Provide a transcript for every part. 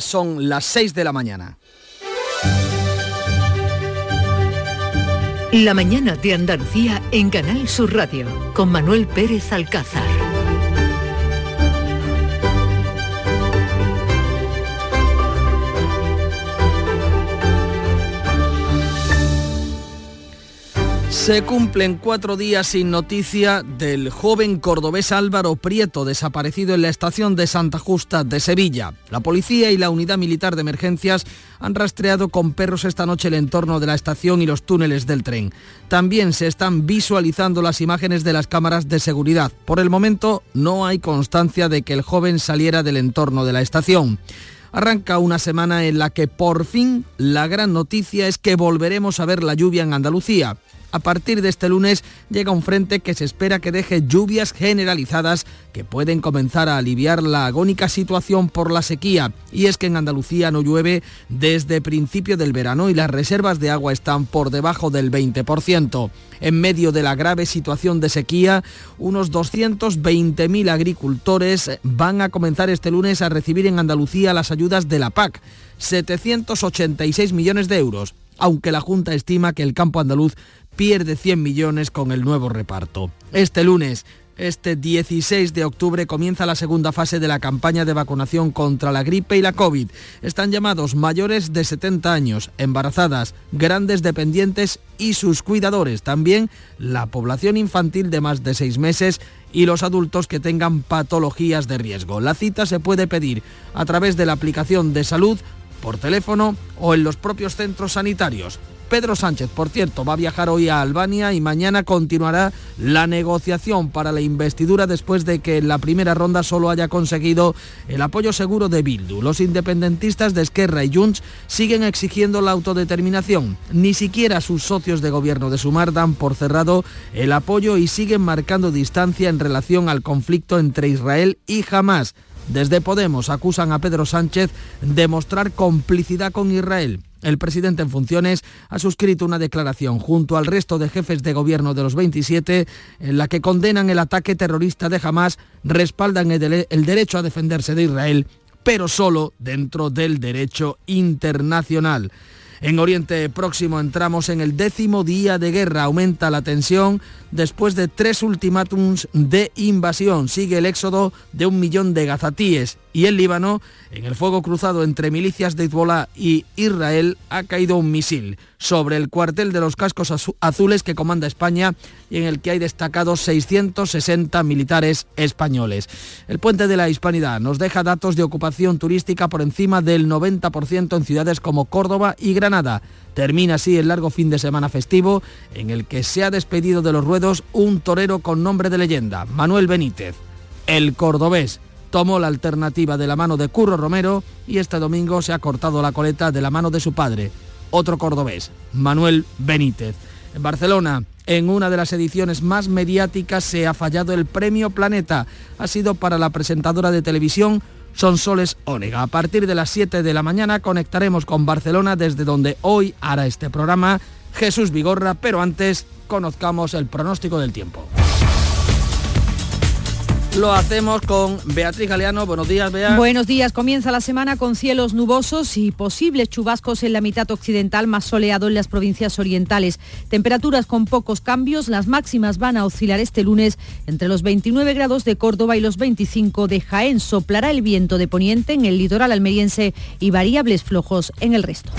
son las 6 de la mañana. La mañana de Andalucía en Canal Sur Radio con Manuel Pérez Alcázar. Se cumplen cuatro días sin noticia del joven cordobés Álvaro Prieto, desaparecido en la estación de Santa Justa de Sevilla. La policía y la unidad militar de emergencias han rastreado con perros esta noche el entorno de la estación y los túneles del tren. También se están visualizando las imágenes de las cámaras de seguridad. Por el momento no hay constancia de que el joven saliera del entorno de la estación. Arranca una semana en la que por fin la gran noticia es que volveremos a ver la lluvia en Andalucía. A partir de este lunes llega un frente que se espera que deje lluvias generalizadas que pueden comenzar a aliviar la agónica situación por la sequía. Y es que en Andalucía no llueve desde principio del verano y las reservas de agua están por debajo del 20%. En medio de la grave situación de sequía, unos 220.000 agricultores van a comenzar este lunes a recibir en Andalucía las ayudas de la PAC, 786 millones de euros aunque la Junta estima que el campo andaluz pierde 100 millones con el nuevo reparto. Este lunes este 16 de octubre comienza la segunda fase de la campaña de vacunación contra la gripe y la COVID. Están llamados mayores de 70 años, embarazadas, grandes dependientes y sus cuidadores. También la población infantil de más de 6 meses y los adultos que tengan patologías de riesgo. La cita se puede pedir a través de la aplicación de salud, por teléfono o en los propios centros sanitarios. Pedro Sánchez, por cierto, va a viajar hoy a Albania y mañana continuará la negociación para la investidura después de que en la primera ronda solo haya conseguido el apoyo seguro de Bildu. Los independentistas de Esquerra y Junts siguen exigiendo la autodeterminación. Ni siquiera sus socios de gobierno de Sumar dan por cerrado el apoyo y siguen marcando distancia en relación al conflicto entre Israel y Hamas. Desde Podemos acusan a Pedro Sánchez de mostrar complicidad con Israel. El presidente en funciones ha suscrito una declaración junto al resto de jefes de gobierno de los 27 en la que condenan el ataque terrorista de Hamas, respaldan el, el derecho a defenderse de Israel, pero solo dentro del derecho internacional. En Oriente Próximo entramos en el décimo día de guerra. Aumenta la tensión después de tres ultimátums de invasión. Sigue el éxodo de un millón de gazatíes y el Líbano, en el fuego cruzado entre milicias de Hezbollah y Israel, ha caído un misil sobre el cuartel de los cascos azules que comanda España y en el que hay destacados 660 militares españoles. El puente de la Hispanidad nos deja datos de ocupación turística por encima del 90% en ciudades como Córdoba y Granada. Termina así el largo fin de semana festivo en el que se ha despedido de los ruedos un torero con nombre de leyenda, Manuel Benítez, el cordobés tomó la alternativa de la mano de Curro Romero y este domingo se ha cortado la coleta de la mano de su padre, otro cordobés, Manuel Benítez. En Barcelona, en una de las ediciones más mediáticas, se ha fallado el premio Planeta. Ha sido para la presentadora de televisión Sonsoles Ónega. A partir de las 7 de la mañana conectaremos con Barcelona, desde donde hoy hará este programa Jesús Vigorra, pero antes conozcamos el pronóstico del tiempo. Lo hacemos con Beatriz Galeano. Buenos días, Bea. Buenos días. Comienza la semana con cielos nubosos y posibles chubascos en la mitad occidental, más soleado en las provincias orientales. Temperaturas con pocos cambios. Las máximas van a oscilar este lunes entre los 29 grados de Córdoba y los 25 de Jaén. Soplará el viento de poniente en el litoral almeriense y variables flojos en el resto.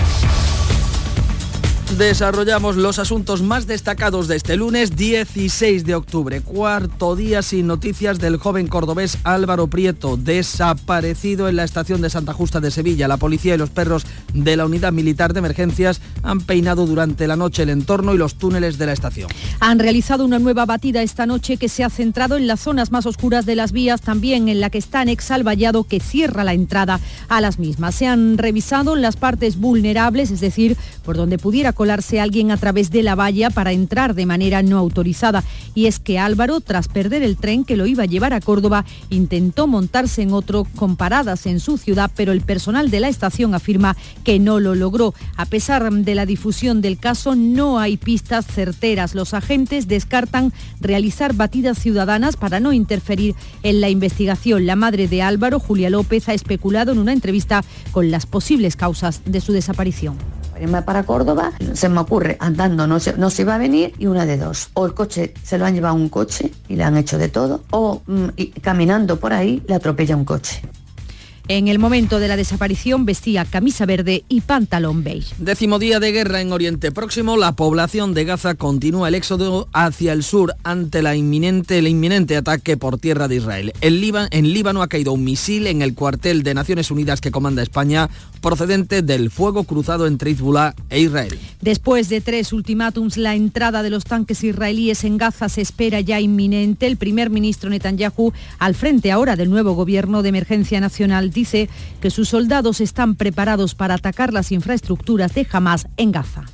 Desarrollamos los asuntos más destacados de este lunes 16 de octubre, cuarto día sin noticias del joven cordobés Álvaro Prieto, desaparecido en la estación de Santa Justa de Sevilla. La policía y los perros de la unidad militar de emergencias han peinado durante la noche el entorno y los túneles de la estación. Han realizado una nueva batida esta noche que se ha centrado en las zonas más oscuras de las vías, también en la que está anexa el vallado que cierra la entrada a las mismas. Se han revisado las partes vulnerables, es decir, por donde pudiera colarse alguien a través de la valla para entrar de manera no autorizada. Y es que Álvaro, tras perder el tren que lo iba a llevar a Córdoba, intentó montarse en otro con paradas en su ciudad, pero el personal de la estación afirma que no lo logró. A pesar de la difusión del caso, no hay pistas certeras. Los agentes descartan realizar batidas ciudadanas para no interferir en la investigación. La madre de Álvaro, Julia López, ha especulado en una entrevista con las posibles causas de su desaparición irme para Córdoba, se me ocurre, andando no se, no se iba a venir y una de dos. O el coche se lo han llevado un coche y le han hecho de todo, o mm, caminando por ahí le atropella un coche. En el momento de la desaparición vestía camisa verde y pantalón beige. Décimo día de guerra en Oriente Próximo, la población de Gaza continúa el éxodo hacia el sur ante la inminente, el inminente ataque por tierra de Israel. En, en Líbano ha caído un misil en el cuartel de Naciones Unidas que comanda España procedente del fuego cruzado entre Hezbollah e Israel. Después de tres ultimátums, la entrada de los tanques israelíes en Gaza se espera ya inminente. El primer ministro Netanyahu, al frente ahora del nuevo gobierno de emergencia nacional, dice que sus soldados están preparados para atacar las infraestructuras de Hamas en Gaza.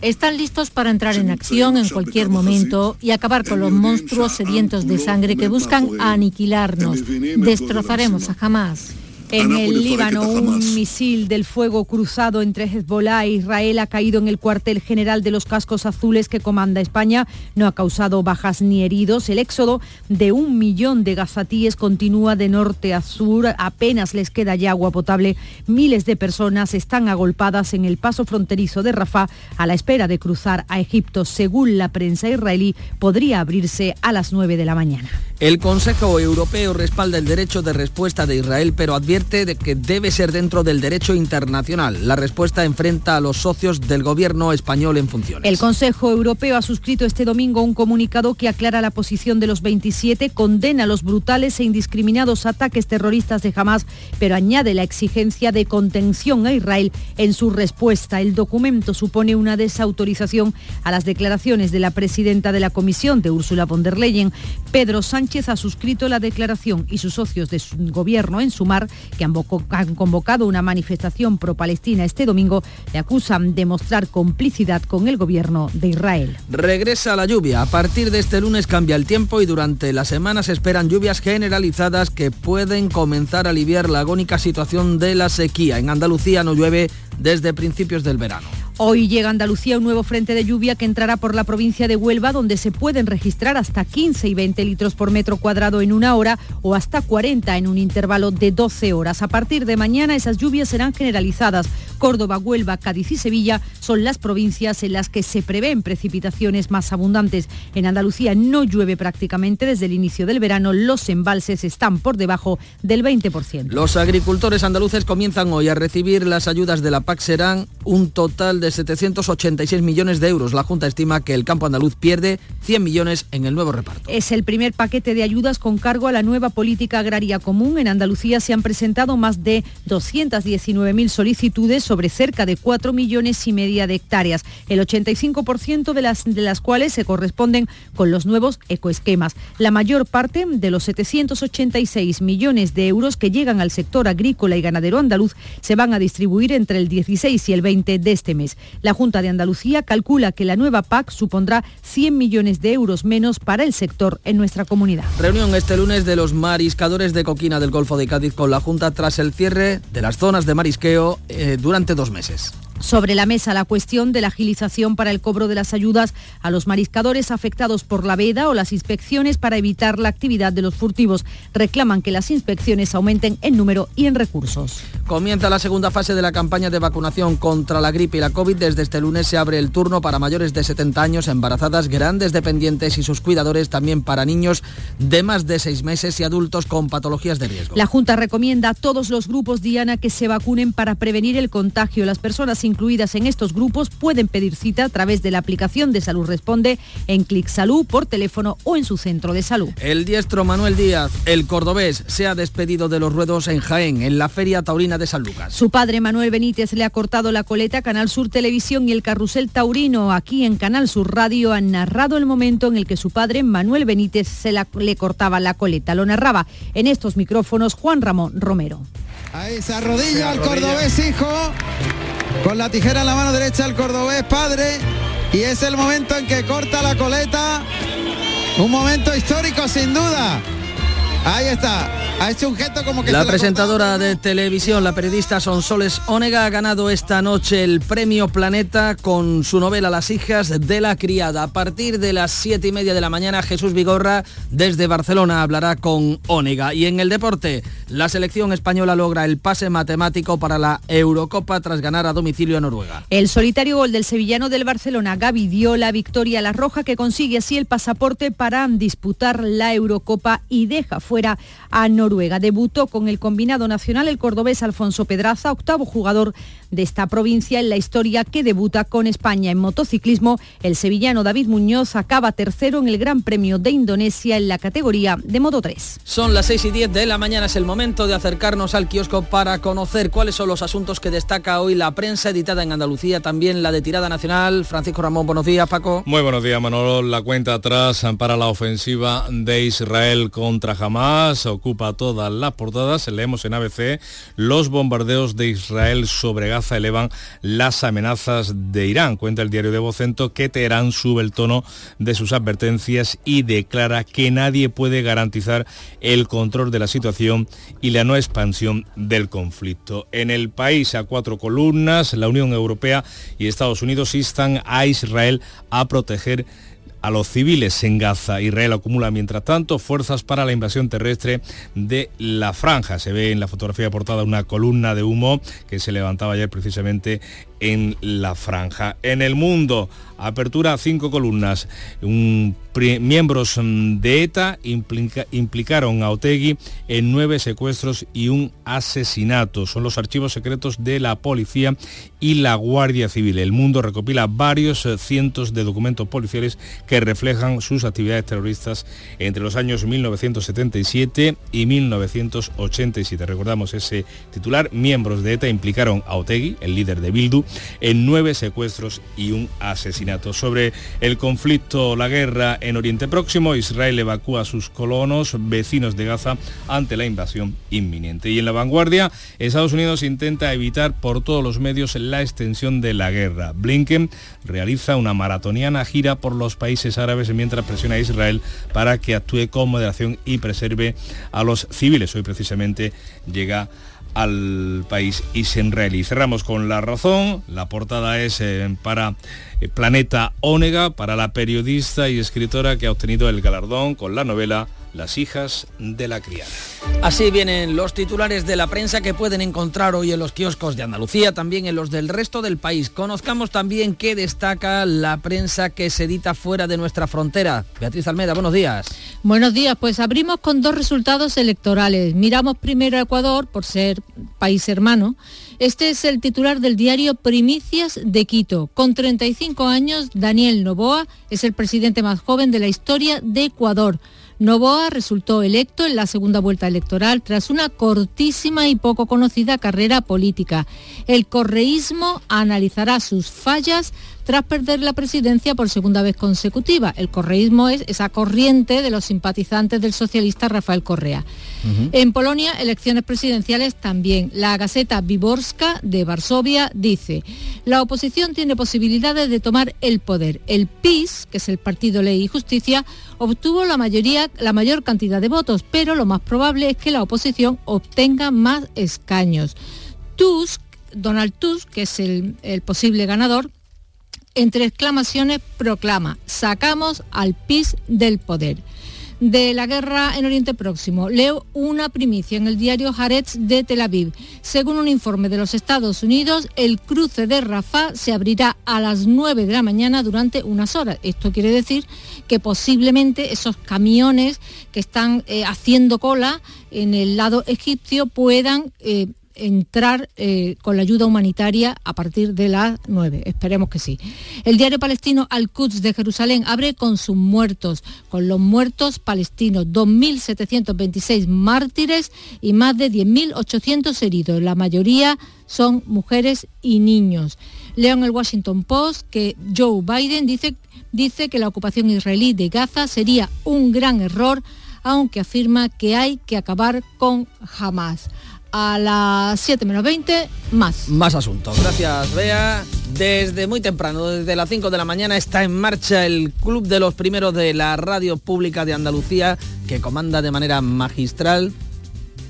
Están listos para entrar en acción en cualquier momento y acabar con los monstruos sedientos de sangre que buscan aniquilarnos. Destrozaremos a Hamas. En el Líbano, un misil del fuego cruzado entre Hezbollah e Israel ha caído en el cuartel general de los cascos azules que comanda España. No ha causado bajas ni heridos. El éxodo de un millón de gazatíes continúa de norte a sur. Apenas les queda ya agua potable. Miles de personas están agolpadas en el paso fronterizo de Rafah a la espera de cruzar a Egipto. Según la prensa israelí, podría abrirse a las 9 de la mañana. El Consejo Europeo respalda el derecho de respuesta de Israel, pero advierte de que debe ser dentro del derecho internacional. La respuesta enfrenta a los socios del gobierno español en funciones. El Consejo Europeo ha suscrito este domingo un comunicado que aclara la posición de los 27, condena los brutales e indiscriminados ataques terroristas de Hamas, pero añade la exigencia de contención a Israel en su respuesta. El documento supone una desautorización a las declaraciones de la presidenta de la Comisión, de Ursula von der Leyen, Pedro Sánchez Sánchez ha suscrito la declaración y sus socios de su gobierno en Sumar, que han, convocado una manifestación pro-palestina este domingo, le acusan de mostrar complicidad con el gobierno de Israel. Regresa la lluvia. A partir de este lunes cambia el tiempo y durante la semana se esperan lluvias generalizadas que pueden comenzar a aliviar la agónica situación de la sequía. En Andalucía no llueve desde principios del verano. Hoy llega Andalucía un nuevo frente de lluvia que entrará por la provincia de Huelva, donde se pueden registrar hasta 15 y 20 litros por metro cuadrado en una hora o hasta 40 en un intervalo de 12 horas. A partir de mañana esas lluvias serán generalizadas. Córdoba, Huelva, Cádiz y Sevilla son las provincias en las que se prevén precipitaciones más abundantes. En Andalucía no llueve prácticamente desde el inicio del verano. Los embalses están por debajo del 20%. Los agricultores andaluces comienzan hoy a recibir las ayudas de la PAC. Serán un total de de 786 millones de euros. La Junta estima que el campo andaluz pierde 100 millones en el nuevo reparto. Es el primer paquete de ayudas con cargo a la nueva política agraria común. En Andalucía se han presentado más de 219.000 solicitudes sobre cerca de 4 millones y media de hectáreas, el 85% de las, de las cuales se corresponden con los nuevos ecoesquemas. La mayor parte de los 786 millones de euros que llegan al sector agrícola y ganadero andaluz se van a distribuir entre el 16 y el 20 de este mes. La Junta de Andalucía calcula que la nueva PAC supondrá 100 millones de euros menos para el sector en nuestra comunidad. Reunión este lunes de los mariscadores de coquina del Golfo de Cádiz con la Junta tras el cierre de las zonas de marisqueo eh, durante dos meses sobre la mesa la cuestión de la agilización para el cobro de las ayudas a los mariscadores afectados por la veda o las inspecciones para evitar la actividad de los furtivos. Reclaman que las inspecciones aumenten en número y en recursos. Comienza la segunda fase de la campaña de vacunación contra la gripe y la COVID. Desde este lunes se abre el turno para mayores de 70 años, embarazadas, grandes dependientes y sus cuidadores, también para niños de más de seis meses y adultos con patologías de riesgo. La Junta recomienda a todos los grupos Diana que se vacunen para prevenir el contagio. Las personas incluidas en estos grupos pueden pedir cita a través de la aplicación de Salud Responde en Clic Salud por teléfono o en su centro de salud. El diestro Manuel Díaz, el cordobés, se ha despedido de los ruedos en Jaén, en la Feria Taurina de San Lucas. Su padre Manuel Benítez le ha cortado la coleta a Canal Sur Televisión y el Carrusel Taurino aquí en Canal Sur Radio han narrado el momento en el que su padre Manuel Benítez se le cortaba la coleta. Lo narraba en estos micrófonos Juan Ramón Romero. A esa rodilla al cordobés hijo. Con la tijera en la mano derecha el cordobés padre y es el momento en que corta la coleta. Un momento histórico sin duda. Ahí está. Ha hecho un gesto como que... La presentadora de televisión, la periodista Sonsoles Onega, ha ganado esta noche el premio Planeta con su novela Las hijas de la criada. A partir de las siete y media de la mañana, Jesús Vigorra desde Barcelona hablará con Onega. Y en el deporte, la selección española logra el pase matemático para la Eurocopa tras ganar a domicilio a Noruega. El solitario gol del sevillano del Barcelona, Gaby, dio la victoria a la Roja que consigue así el pasaporte para disputar la Eurocopa y deja fuera a Noruega. Debutó con el combinado nacional el cordobés Alfonso Pedraza, octavo jugador de esta provincia en la historia que debuta con España en motociclismo. El sevillano David Muñoz acaba tercero en el Gran Premio de Indonesia en la categoría de Moto 3. Son las 6 y 10 de la mañana, es el momento de acercarnos al kiosco para conocer cuáles son los asuntos que destaca hoy la prensa editada en Andalucía, también la de tirada nacional. Francisco Ramón, buenos días, Paco. Muy buenos días, Manolo. La cuenta atrás para la ofensiva de Israel contra Hamas ocupa todas las portadas. Leemos en ABC los bombardeos de Israel sobre Gaza elevan las amenazas de Irán. Cuenta el diario de Vocento que Teherán sube el tono de sus advertencias y declara que nadie puede garantizar el control de la situación y la no expansión del conflicto. En el país a cuatro columnas, la Unión Europea y Estados Unidos instan a Israel a proteger a los civiles en Gaza. Israel acumula, mientras tanto, fuerzas para la invasión terrestre de la franja. Se ve en la fotografía portada una columna de humo que se levantaba ayer precisamente en la franja. En el mundo, apertura a cinco columnas. miembros mm, de ETA implicaron a Otegui en nueve secuestros y un asesinato. Son los archivos secretos de la policía y la Guardia Civil. El mundo recopila varios eh, cientos de documentos policiales que reflejan sus actividades terroristas entre los años 1977 y 1987. Recordamos ese titular. Miembros de ETA implicaron a Otegui, el líder de Bildu, en nueve secuestros y un asesinato. Sobre el conflicto, la guerra en Oriente Próximo, Israel evacúa a sus colonos vecinos de Gaza ante la invasión inminente. Y en la vanguardia, Estados Unidos intenta evitar por todos los medios la extensión de la guerra. Blinken realiza una maratoniana gira por los países árabes mientras presiona a Israel para que actúe con moderación y preserve a los civiles. Hoy precisamente llega al país Y cerramos con la razón. La portada es eh, para Planeta Ónega, para la periodista y escritora que ha obtenido el galardón con la novela las hijas de la criada. Así vienen los titulares de la prensa que pueden encontrar hoy en los kioscos de Andalucía, también en los del resto del país. Conozcamos también qué destaca la prensa que se edita fuera de nuestra frontera. Beatriz Almeda, buenos días. Buenos días, pues abrimos con dos resultados electorales. Miramos primero a Ecuador por ser país hermano. Este es el titular del diario Primicias de Quito. Con 35 años, Daniel Novoa es el presidente más joven de la historia de Ecuador. Novoa resultó electo en la segunda vuelta electoral tras una cortísima y poco conocida carrera política. El correísmo analizará sus fallas tras perder la presidencia por segunda vez consecutiva. El correísmo es esa corriente de los simpatizantes del socialista Rafael Correa. En Polonia, elecciones presidenciales también. La Gaceta Viborska de Varsovia dice, la oposición tiene posibilidades de tomar el poder. El PIS, que es el Partido Ley y Justicia, obtuvo la mayoría, la mayor cantidad de votos, pero lo más probable es que la oposición obtenga más escaños. Tusk, Donald Tusk, que es el posible ganador, entre exclamaciones proclama, sacamos al PIS del poder. De la guerra en Oriente Próximo, leo una primicia en el diario Haaretz de Tel Aviv. Según un informe de los Estados Unidos, el cruce de Rafah se abrirá a las 9 de la mañana durante unas horas. Esto quiere decir que posiblemente esos camiones que están eh, haciendo cola en el lado egipcio puedan eh, entrar eh, con la ayuda humanitaria a partir de las 9. Esperemos que sí. El diario palestino Al-Quds de Jerusalén abre con sus muertos, con los muertos palestinos, 2.726 mártires y más de 10.800 heridos. La mayoría son mujeres y niños. Leo en el Washington Post que Joe Biden dice, dice que la ocupación israelí de Gaza sería un gran error aunque afirma que hay que acabar con Hamas a las 7 menos 20, más. Más asuntos. Gracias, Bea. Desde muy temprano, desde las 5 de la mañana, está en marcha el Club de los Primeros de la Radio Pública de Andalucía, que comanda de manera magistral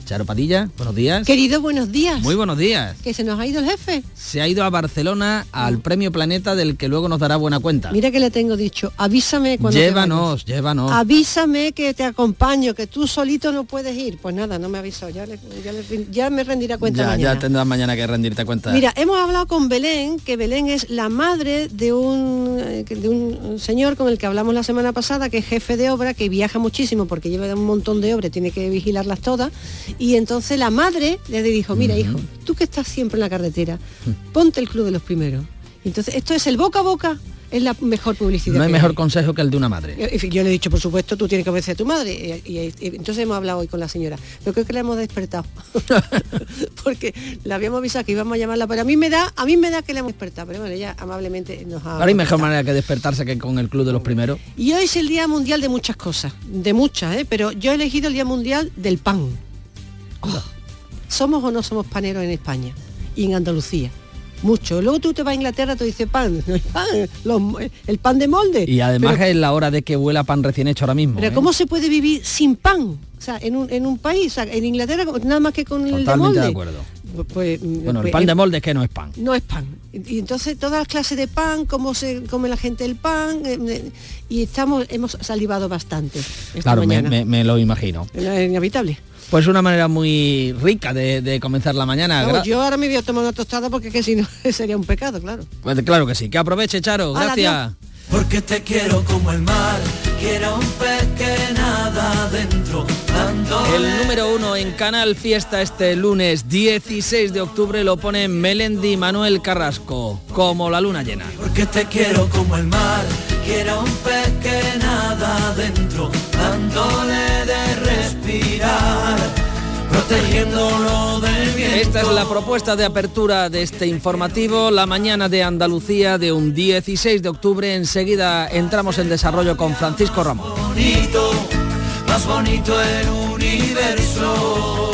Charo Padilla, buenos días. Querido, buenos días. Muy buenos días. ¿Que se nos ha ido el jefe? Se ha ido a Barcelona al Premio Planeta del que luego nos dará buena cuenta. Mira que le tengo dicho, avísame cuando Llévanos, llévanos. Avísame que te acompaño, que tú solito no puedes ir. Pues nada, no me avisó, ya, ya, me rendirá cuenta ya, mañana. Ya tendrás mañana que rendirte cuenta. Mira, hemos hablado con Belén, que Belén es la madre de un, eh, de un señor con el que hablamos la semana pasada, que es jefe de obra, que viaja muchísimo porque lleva un montón de obras, tiene que vigilarlas todas. Y entonces la madre le dijo, mira hijo, tú que estás siempre en la carretera, ponte el club de los primeros. Entonces, esto es el boca a boca, es la mejor publicidad. No hay mejor consejo que el de una madre. Yo, le he dicho, por supuesto, tú tienes que obedecer a tu madre. Y, entonces hemos hablado hoy con la señora. Pero creo que la hemos despertado. Porque la habíamos avisado que íbamos a llamarla. Pero a mí me da, a mí me da que la hemos despertado. Pero bueno, ella amablemente nos ha. Ahora hay mejor manera que despertarse que con el club de los primeros. Y hoy es el Día Mundial de muchas cosas. De muchas, ¿eh? Pero yo he elegido el Día Mundial del pan. Oh. ¿Somos o no somos paneros en España? Y en Andalucía mucho. Luego tú te vas a Inglaterra, te dice pan, no pan, el pan de molde. Y además es la hora de que huela pan recién hecho ahora mismo. Pero ¿cómo se puede vivir sin pan? O sea, en un, en un país, en Inglaterra, nada más que con el de molde. de acuerdo. Pues, pues bueno, el pues, pan de molde es que no es pan. No es pan. Y entonces todas las clases de pan, cómo se come la gente el pan, eh, eh, y estamos, hemos salivado bastante. claro, me, me, lo imagino. Es inevitable. Pues una manera muy rica de, comenzar la mañana. yo ahora me voy a tomar una tostada porque que si no sería un pecado, claro. Pues claro que sí. Que aproveche, Charo. Gracias. Porque te quiero como el mar, quiero un pez que nada dentro. El número uno en Canal Fiesta este lunes 16 de octubre lo pone Melendi Manuel Carrasco, como la luna llena. Porque te quiero como el mar, quiero un pez que nada dentro, dándole de respirar protegiéndolo del viento. Esta es la propuesta de apertura de este informativo, la mañana de Andalucía de un 16 de octubre. Enseguida entramos en desarrollo con Francisco Ramón. Bonito, más bonito el universo.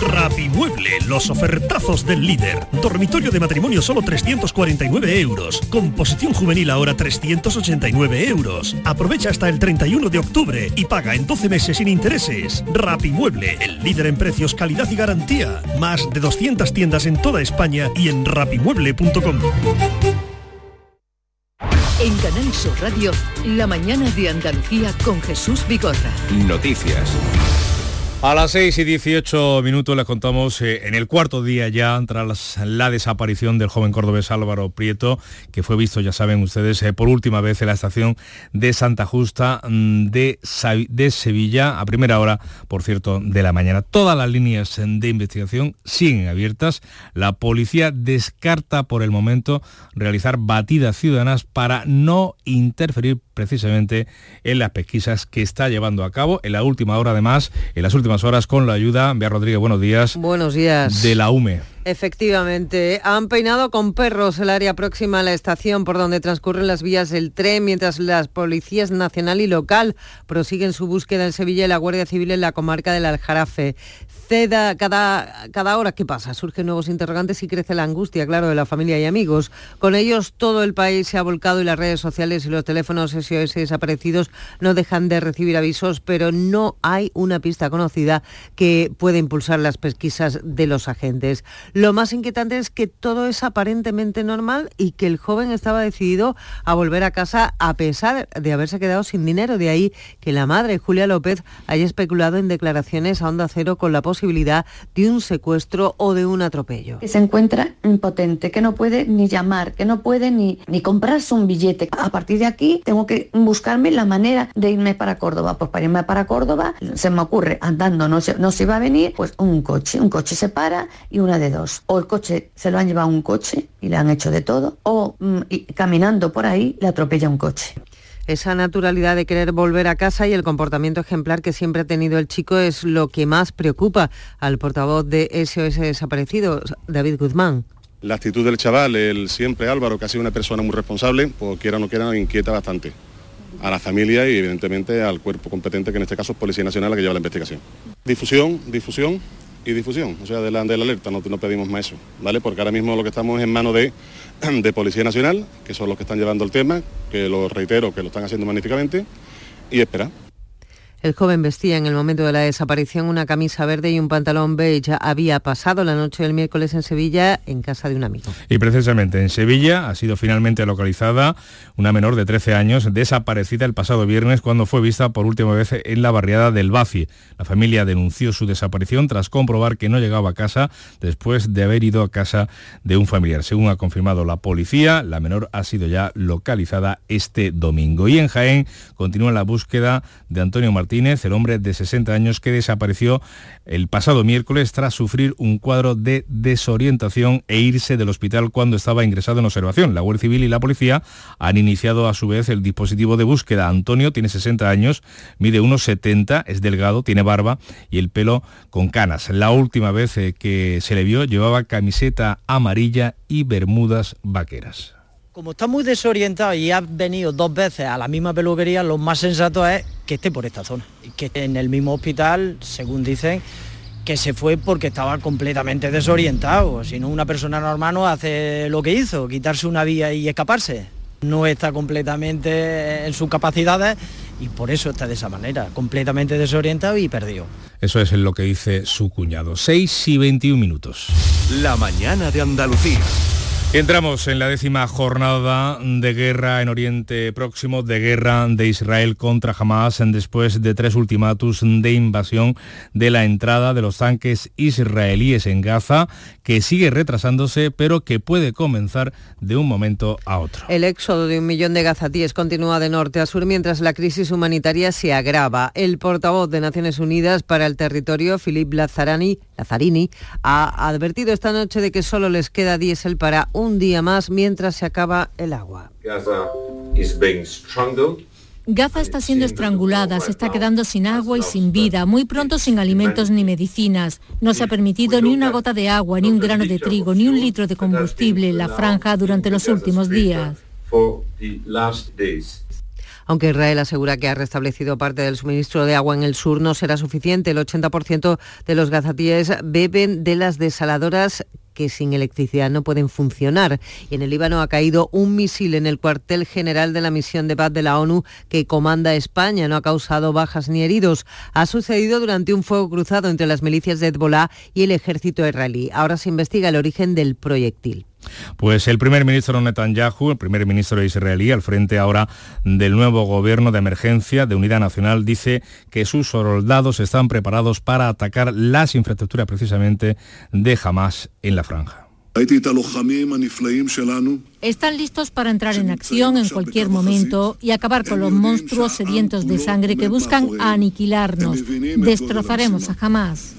Rapimueble, los ofertazos del líder. Dormitorio de matrimonio solo 349 euros. Composición juvenil ahora 389 euros. Aprovecha hasta el 31 de octubre y paga en 12 meses sin intereses. Rapimueble, el líder en precios, calidad y garantía. Más de 200 tiendas en toda España y en rapimueble.com. En Canal Sur Radio, la mañana de Andalucía con Jesús Bigorra. Noticias. A las 6 y 18 minutos les contamos eh, en el cuarto día ya tras la desaparición del joven cordobés Álvaro Prieto, que fue visto, ya saben ustedes, eh, por última vez en la estación de Santa Justa mm, de, de Sevilla, a primera hora, por cierto, de la mañana. Todas las líneas de investigación siguen abiertas. La policía descarta por el momento realizar batidas ciudadanas para no interferir precisamente en las pesquisas que está llevando a cabo en la última hora además, en las últimas horas con la ayuda, Bea Rodríguez, buenos días. Buenos días. De la UME. Efectivamente, han peinado con perros el área próxima a la estación por donde transcurren las vías del tren, mientras las policías nacional y local prosiguen su búsqueda en Sevilla y la Guardia Civil en la comarca del Aljarafe. Ceda, cada, cada hora que pasa surgen nuevos interrogantes y crece la angustia, claro, de la familia y amigos. Con ellos todo el país se ha volcado y las redes sociales y los teléfonos SOS desaparecidos no dejan de recibir avisos, pero no hay una pista conocida que pueda impulsar las pesquisas de los agentes. Lo más inquietante es que todo es aparentemente normal y que el joven estaba decidido a volver a casa a pesar de haberse quedado sin dinero. De ahí que la madre, Julia López, haya especulado en declaraciones a Onda Cero con la posibilidad de un secuestro o de un atropello. Que se encuentra impotente, que no puede ni llamar, que no puede ni, ni comprarse un billete. A partir de aquí tengo que buscarme la manera de irme para Córdoba. Pues para irme para Córdoba se me ocurre, andando no se, no se va a venir, pues un coche. Un coche se para y una de dos O el coche se lo han llevado a un coche y le han hecho de todo, o mm, y caminando por ahí le atropella un coche. Esa naturalidad de querer volver a casa y el comportamiento ejemplar que siempre ha tenido el chico es lo que más preocupa al portavoz de SOS Desaparecido, David Guzmán. La actitud del chaval, el siempre Álvaro, que ha sido una persona muy responsable, pues quiera o no quiera, inquieta bastante a la familia y evidentemente al cuerpo competente, que en este caso es Policía Nacional, la que lleva la investigación. Difusión, difusión y difusión, o sea, de la, de la alerta, no, no pedimos más eso, ¿vale? Porque ahora mismo lo que estamos es en manos de, de Policía Nacional, que son los que están llevando el tema, que lo reitero, que lo están haciendo magníficamente, y espera. El joven vestía en el momento de la desaparición una camisa verde y un pantalón beige. Había pasado la noche del miércoles en Sevilla en casa de un amigo. Y precisamente en Sevilla ha sido finalmente localizada una menor de 13 años desaparecida el pasado viernes cuando fue vista por última vez en la barriada del Baci. La familia denunció su desaparición tras comprobar que no llegaba a casa después de haber ido a casa de un familiar. Según ha confirmado la policía, la menor ha sido ya localizada este domingo. Y en Jaén continúa la búsqueda de Antonio El hombre de 60 años que desapareció el pasado miércoles tras sufrir un cuadro de desorientación e irse del hospital cuando estaba ingresado en observación. La Guardia Civil y la policía han iniciado a su vez el dispositivo de búsqueda. Antonio tiene 60 años, mide unos 70, es delgado, tiene barba y el pelo con canas. La última vez eh, que se le vio llevaba camiseta amarilla y bermudas vaqueras. Como está muy desorientado y ha venido dos veces a la misma peluquería, lo más sensato es que esté por esta zona. Y que en el mismo hospital, según dicen, que se fue porque estaba completamente desorientado. Si no, una persona normal no hace lo que hizo, quitarse una vía y escaparse. No está completamente en sus capacidades y por eso está de esa manera, completamente desorientado y perdido. Eso es lo que dice su cuñado. 6 y 21 minutos. La mañana de Andalucía. Entramos en la décima jornada de guerra en Oriente Próximo, de guerra de Israel contra Hamas, después de tres ultimatus de invasión de la entrada de los tanques israelíes en Gaza, que sigue retrasándose, pero que puede comenzar de un momento a otro. El éxodo de un millón de gazatíes continúa de norte a sur mientras la crisis humanitaria se agrava. El portavoz de Naciones Unidas para el territorio, Filip Lazzarini, Lazzarini, ha advertido esta noche de que solo les queda diésel para un un día más mientras se acaba el agua. Gaza está siendo estrangulada, se está quedando sin agua y sin vida, muy pronto sin alimentos ni medicinas. No se ha permitido ni una gota de agua, ni un grano de trigo, ni un litro de combustible en la franja durante los últimos días. Aunque Israel asegura que ha restablecido parte del suministro de agua en el sur, no será suficiente. El 80% de los gazatíes beben de las desaladoras que sin electricidad no pueden funcionar. Y en el Líbano ha caído un misil en el cuartel general de la misión de paz de la ONU que comanda España. No ha causado bajas ni heridos. Ha sucedido durante un fuego cruzado entre las milicias de Hezbollah y el ejército israelí. Ahora se investiga el origen del proyectil. Pues el primer ministro Netanyahu, el primer ministro israelí, al frente ahora del nuevo gobierno de emergencia de unidad nacional, dice que sus soldados están preparados para atacar las infraestructuras precisamente de Hamas en la franja. Están listos para entrar en acción en cualquier momento y acabar con los monstruos sedientos de sangre que buscan aniquilarnos. Destrozaremos a Hamas.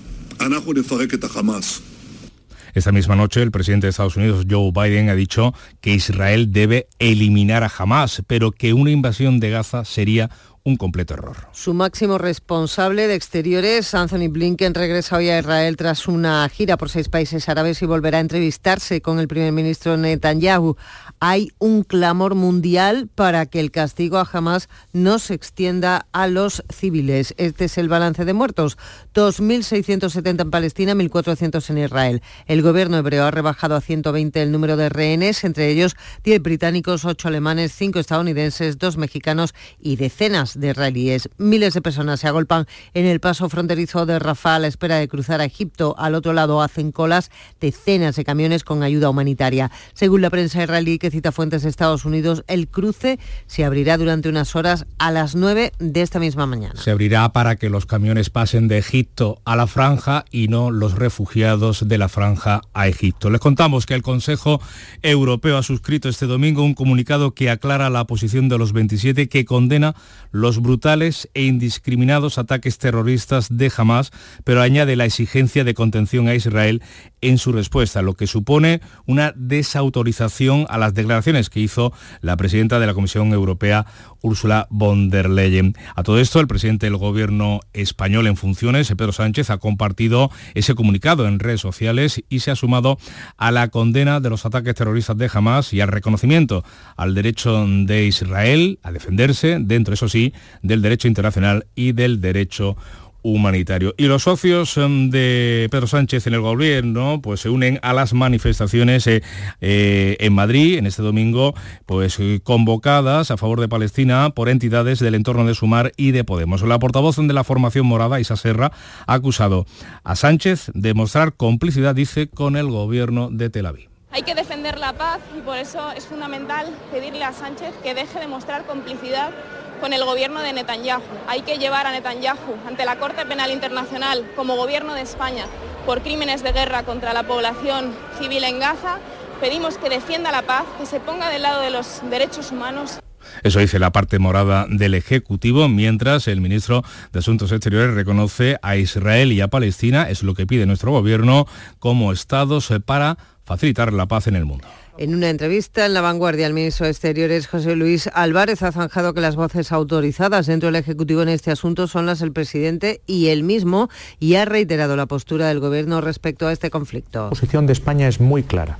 Esta misma noche el presidente de Estados Unidos, Joe Biden, ha dicho que Israel debe eliminar a Hamas, pero que una invasión de Gaza sería un completo error. Su máximo responsable de exteriores, Anthony Blinken, regresa hoy a Israel tras una gira por seis países árabes y volverá a entrevistarse con el primer ministro Netanyahu. Hay un clamor mundial para que el castigo a Hamas no se extienda a los civiles. Este es el balance de muertos. 2.670 en Palestina, 1.400 en Israel. El gobierno hebreo ha rebajado a 120 el número de rehenes, entre ellos 10 británicos, 8 alemanes, 5 estadounidenses, 2 mexicanos y decenas de israelíes. Miles de personas se agolpan en el paso fronterizo de Rafah a la espera de cruzar a Egipto. Al otro lado hacen colas decenas de camiones con ayuda humanitaria. Según la prensa israelí que cita fuentes de Estados Unidos, el cruce se abrirá durante unas horas a las 9 de esta misma mañana. Se abrirá para que los camiones pasen de Egipto a la franja y no los refugiados de la franja a Egipto. Les contamos que el Consejo Europeo ha suscrito este domingo un comunicado que aclara la posición de los 27 que condena los brutales e indiscriminados ataques terroristas de Hamas, pero añade la exigencia de contención a Israel en su respuesta, lo que supone una desautorización a las declaraciones que hizo la presidenta de la Comisión Europea, Ursula von der Leyen. A todo esto, el presidente del gobierno español en funciones, Pedro Sánchez, ha compartido ese comunicado en redes sociales y se ha sumado a la condena de los ataques terroristas de Hamas y al reconocimiento al derecho de Israel a defenderse, dentro, eso sí, del derecho internacional y del derecho humanitario. Y los socios em, de Pedro Sánchez en el gobierno pues se unen a las manifestaciones eh, eh, en Madrid en este domingo pues eh, convocadas a favor de Palestina por entidades del entorno de Sumar y de Podemos. La portavoz de la formación morada, Isa Serra, ha acusado a Sánchez de mostrar complicidad, dice, con el gobierno de Tel Aviv. Hay que defender la paz y por eso es fundamental pedirle a Sánchez que deje de mostrar complicidad con el gobierno de Netanyahu. Hay que llevar a Netanyahu ante la Corte Penal Internacional como gobierno de España por crímenes de guerra contra la población civil en Gaza. Pedimos que defienda la paz, que se ponga del lado de los derechos humanos eso dice la parte morada del Ejecutivo, mientras el ministro de Asuntos Exteriores reconoce a Israel y a Palestina, es lo que pide nuestro gobierno, como estados para facilitar la paz en el mundo. En una entrevista en La Vanguardia, el ministro de Exteriores, José Luis Álvarez, ha zanjado que las voces autorizadas dentro del Ejecutivo en este asunto son las del presidente y él mismo, y ha reiterado la postura del Gobierno respecto a este conflicto. La posición de España es muy clara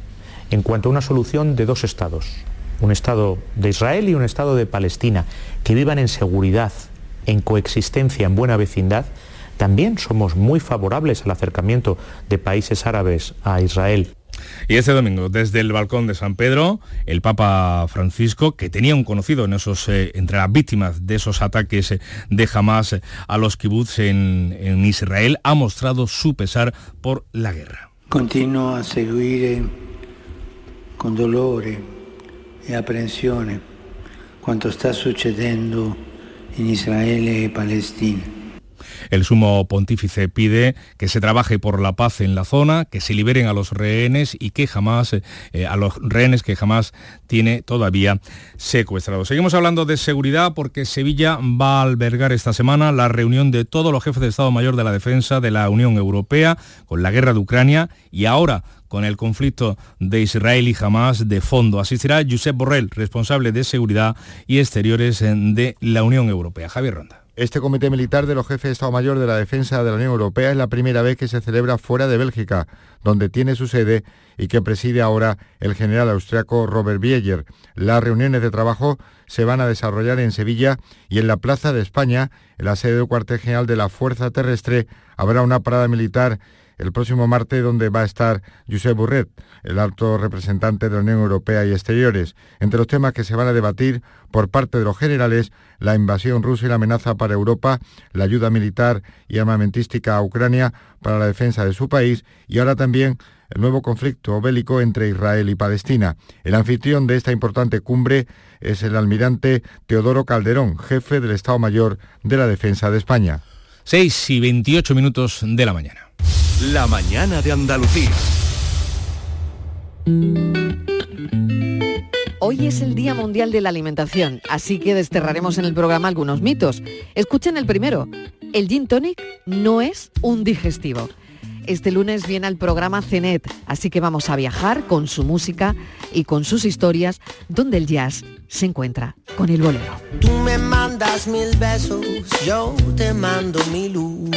en cuanto a una solución de dos estados, un Estado de Israel y un Estado de Palestina, que vivan en seguridad, en coexistencia, en buena vecindad. También somos muy favorables al acercamiento de países árabes a Israel. Y este domingo, desde el balcón de San Pedro, el Papa Francisco, que tenía un conocido en esos, eh, entre las víctimas de esos ataques eh, de Hamas eh, a los kibbutz en, en, Israel, ha mostrado su pesar por la guerra. Continúo a seguir con dolor y aprensión cuanto está sucediendo en Israel y Palestina el sumo pontífice pide que se trabaje por la paz en la zona, que se liberen a los rehenes y que jamás, eh, a los rehenes que jamás tiene todavía secuestrados. Seguimos hablando de seguridad porque Sevilla va a albergar esta semana la reunión de todos los jefes de Estado Mayor de la Defensa de la Unión Europea con la guerra de Ucrania y ahora con el conflicto de Israel y Hamas de fondo. Asistirá Josep Borrell, responsable de seguridad y exteriores de la Unión Europea. Javier Ronda. Este comité militar de los jefes de Estado Mayor de la Defensa de la Unión Europea es la primera vez que se celebra fuera de Bélgica, donde tiene su sede y que preside ahora el general austriaco Robert Bieger. Las reuniones de trabajo se van a desarrollar en Sevilla y en la Plaza de España, en la sede del cuartel general de la Fuerza Terrestre, habrá una parada militar el próximo martes donde va a estar Josep Burret, el alto representante de la Unión Europea y Exteriores. Entre los temas que se van a debatir por parte de los generales, la invasión rusa y la amenaza para Europa, la ayuda militar y armamentística a Ucrania para la defensa de su país y ahora también el nuevo conflicto bélico entre Israel y Palestina. El anfitrión de esta importante cumbre es el almirante Teodoro Calderón, jefe del Estado Mayor de la Defensa de España. 6 y 28 minutos de la mañana. La mañana de Andalucía. Hoy es el Día Mundial de la Alimentación, así que desterraremos en el programa algunos mitos. Escuchen el primero. El gin tonic no es un digestivo. Este lunes viene al programa CENET, así que vamos a viajar con su música y con sus historias, donde el jazz se encuentra con el bolero. Tú me mandas mil besos, yo te mando mi luz.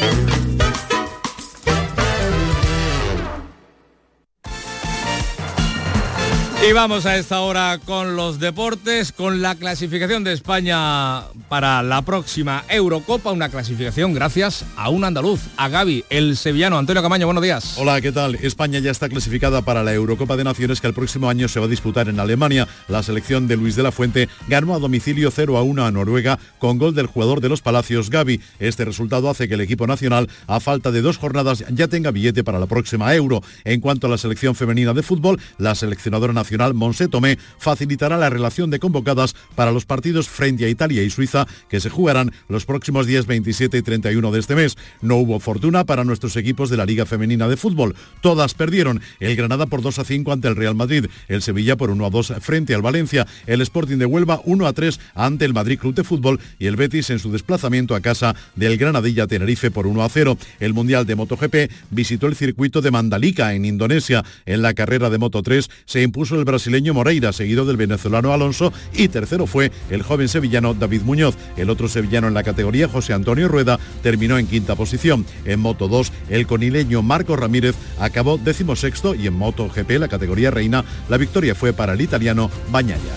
Y vamos a esta hora con los deportes, con la clasificación de España para la próxima Eurocopa, una clasificación gracias a un andaluz, a Gaby, el sevillano. Antonio Camaño, buenos días. Hola, ¿qué tal? España ya está clasificada para la Eurocopa de Naciones que el próximo año se va a disputar en Alemania. La selección de Luis de la Fuente ganó a domicilio 0 a 1 a Noruega con gol del jugador de los Palacios, Gaby. Este resultado hace que el equipo nacional, a falta de dos jornadas, ya tenga billete para la próxima Euro. En cuanto a la selección femenina de fútbol, la seleccionadora nacional Monse Tomé facilitará la relación de convocadas para los partidos frente a Italia y Suiza que se jugarán los próximos días 27 y 31 de este mes. No hubo fortuna para nuestros equipos de la Liga Femenina de Fútbol. Todas perdieron. El Granada por 2 a 5 ante el Real Madrid, el Sevilla por 1 a 2 frente al Valencia, el Sporting de Huelva 1 a 3 ante el Madrid Club de Fútbol y el Betis en su desplazamiento a casa del Granadilla Tenerife por 1 a 0. El Mundial de MotoGP visitó el circuito de Mandalika en Indonesia. En la carrera de Moto 3 se impuso el brasileño Moreira, seguido del venezolano Alonso y tercero fue el joven sevillano David Muñoz. El otro sevillano en la categoría, José Antonio Rueda, terminó en quinta posición. En Moto 2, el conileño Marco Ramírez acabó decimosexto y en Moto GP, la categoría reina, la victoria fue para el italiano Bañaya.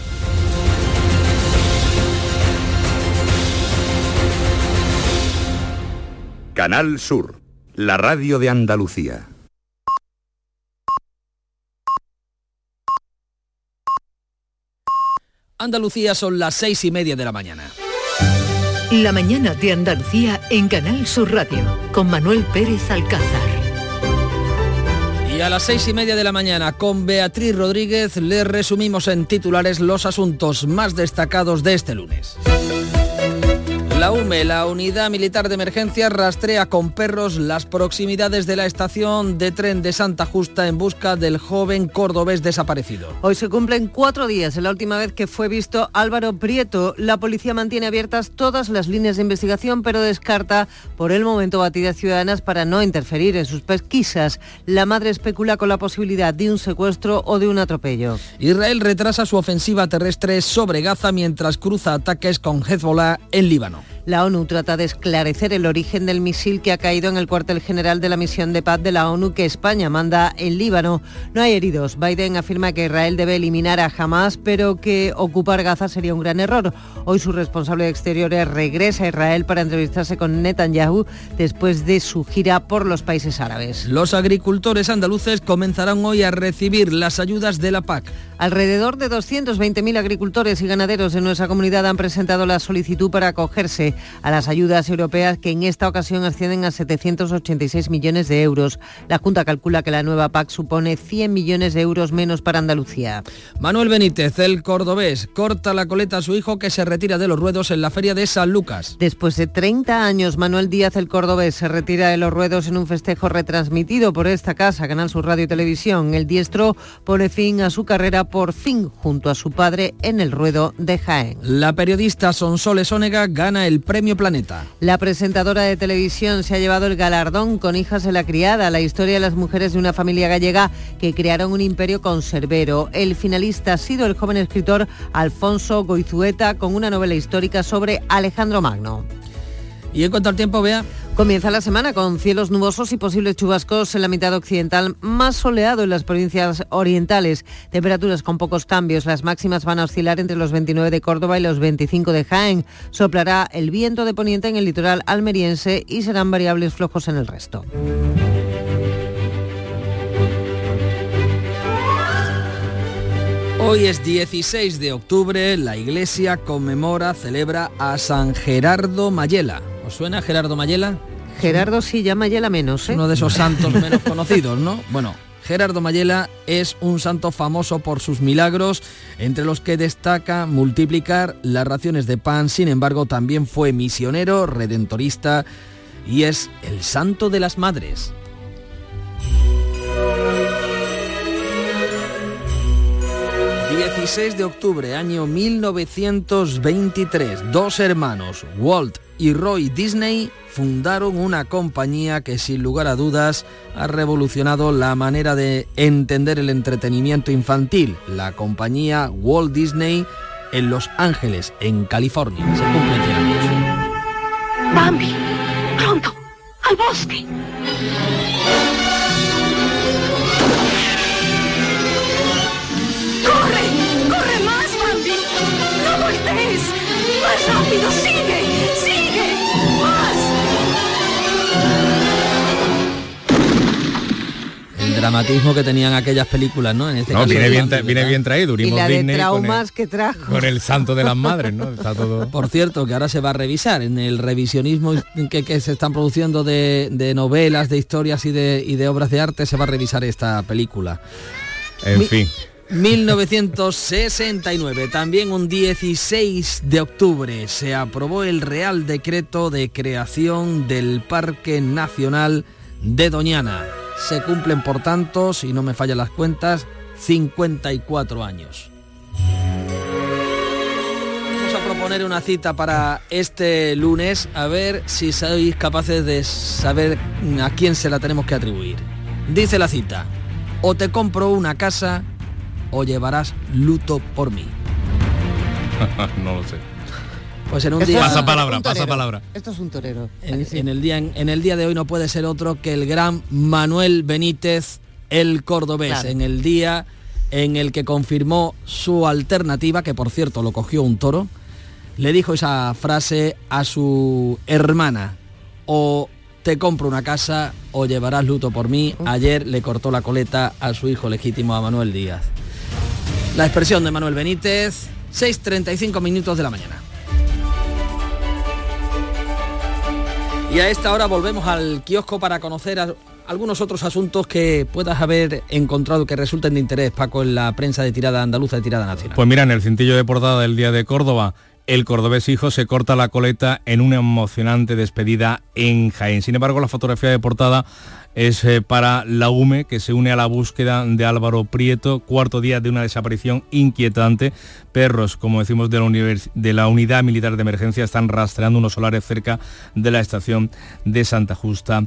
Canal Sur, la radio de Andalucía. Andalucía son las seis y media de la mañana. La mañana de Andalucía en Canal Sur Radio con Manuel Pérez Alcázar. Y a las seis y media de la mañana con Beatriz Rodríguez le resumimos en titulares los asuntos más destacados de este lunes. La UME, la Unidad Militar de Emergencia, rastrea con perros las proximidades de la estación de tren de Santa Justa en busca del joven cordobés desaparecido. Hoy se cumplen cuatro días de la última vez que fue visto Álvaro Prieto. La policía mantiene abiertas todas las líneas de investigación, pero descarta por el momento batidas ciudadanas para no interferir en sus pesquisas. La madre especula con la posibilidad de un secuestro o de un atropello. Israel retrasa su ofensiva terrestre sobre Gaza mientras cruza ataques con Hezbollah en Líbano. La ONU trata de esclarecer el origen del misil que ha caído en el cuartel general de la misión de paz de la ONU que España manda en Líbano. No hay heridos. Biden afirma que Israel debe eliminar a Hamas, pero que ocupar Gaza sería un gran error. Hoy su responsable de exteriores regresa a Israel para entrevistarse con Netanyahu después de su gira por los países árabes. Los agricultores andaluces comenzarán hoy a recibir las ayudas de la PAC. Alrededor de 220.000 agricultores y ganaderos de nuestra comunidad han presentado la solicitud para acogerse a las ayudas europeas que en esta ocasión ascienden a 786 millones de euros. La Junta calcula que la nueva PAC supone 100 millones de euros menos para Andalucía. Manuel Benítez, el cordobés, corta la coleta a su hijo que se retira de los ruedos en la feria de San Lucas. Después de 30 años, Manuel Díaz, el cordobés, se retira de los ruedos en un festejo retransmitido por esta casa, Canal Sur Radio y Televisión. El diestro pone fin a su carrera por fin junto a su padre en el ruedo de Jaén. La periodista Sonsoles Ónega gana el Premio Planeta. La presentadora de televisión se ha llevado el galardón con hijas de la criada, la historia de las mujeres de una familia gallega que crearon un imperio conservero. El finalista ha sido el joven escritor Alfonso Goizueta con una novela histórica sobre Alejandro Magno. Y en cuanto al tiempo, vea. Comienza la semana con cielos nubosos y posibles chubascos en la mitad occidental, más soleado en las provincias orientales. Temperaturas con pocos cambios. Las máximas van a oscilar entre los 29 de Córdoba y los 25 de Jaén. Soplará el viento de poniente en el litoral almeriense y serán variables flojos en el resto. Hoy es 16 de octubre, la iglesia conmemora, celebra a San Gerardo Mayela. ¿Os suena Gerardo Mayela? Gerardo sí, ya Mayela menos, ¿eh? Uno de esos santos menos conocidos, ¿no? Bueno, Gerardo Mayela es un santo famoso por sus milagros, entre los que destaca multiplicar las raciones de pan, sin embargo también fue misionero, redentorista y es el santo de las madres. 16 de octubre, año 1923, dos hermanos, Walt y Roy Disney, fundaron una compañía que sin lugar a dudas ha revolucionado la manera de entender el entretenimiento infantil, la compañía Walt Disney en Los Ángeles, en California. Se cumplen 100 años. Bambi, pronto, al bosque. Rápido! ¡Sigue! ¡Sigue! ¡Más! El dramatismo que tenían aquellas películas, ¿no? En este No, caso viene bien, Bambi, tra- viene ¿verdad? bien traído. Y Unimos la de Disney con el- traumas que trajo. con el santo de las madres, ¿no? Está todo... Por cierto, que ahora se va a revisar en el revisionismo que, que se están produciendo de, de novelas, de historias y de, y de obras de arte, se va a revisar esta película. En Mi- fin. 1969, también un 16 de octubre, se aprobó el Real Decreto de creación del Parque Nacional de Doñana. Se cumplen, por tanto, si no me fallan las cuentas, 54 años. Vamos a proponer una cita para este lunes, a ver si sois capaces de saber a quién se la tenemos que atribuir. Dice la cita, o te compro una casa o llevarás luto por mí. no lo sé. Pues en un Esto día... Pasa palabra, un pasa palabra. Esto es un torero. En, en el día, en, en el día de hoy no puede ser otro que el gran Manuel Benítez, el cordobés, Claro. en el día en el que confirmó su alternativa, que por cierto lo cogió un toro, le dijo esa frase a su hermana, o te compro una casa o llevarás luto por mí. Ayer le cortó la coleta a su hijo legítimo, a Manuel Díaz. La expresión de Manuel Benítez, 6.35 minutos de la mañana. Y a esta hora volvemos al kiosco para conocer algunos otros asuntos que puedas haber encontrado que resulten de interés, Paco, en la prensa de tirada andaluza de tirada nacional. Pues mira, en el cintillo de portada del Día de Córdoba, el cordobés hijo se corta la coleta en una emocionante despedida en Jaén. Sin embargo, la fotografía de portada es eh, para la UME, que se une a la búsqueda de Álvaro Prieto, cuarto día de una desaparición inquietante. Perros, como decimos, de la, de la Unidad Militar de Emergencia están rastreando unos solares cerca de la estación de Santa Justa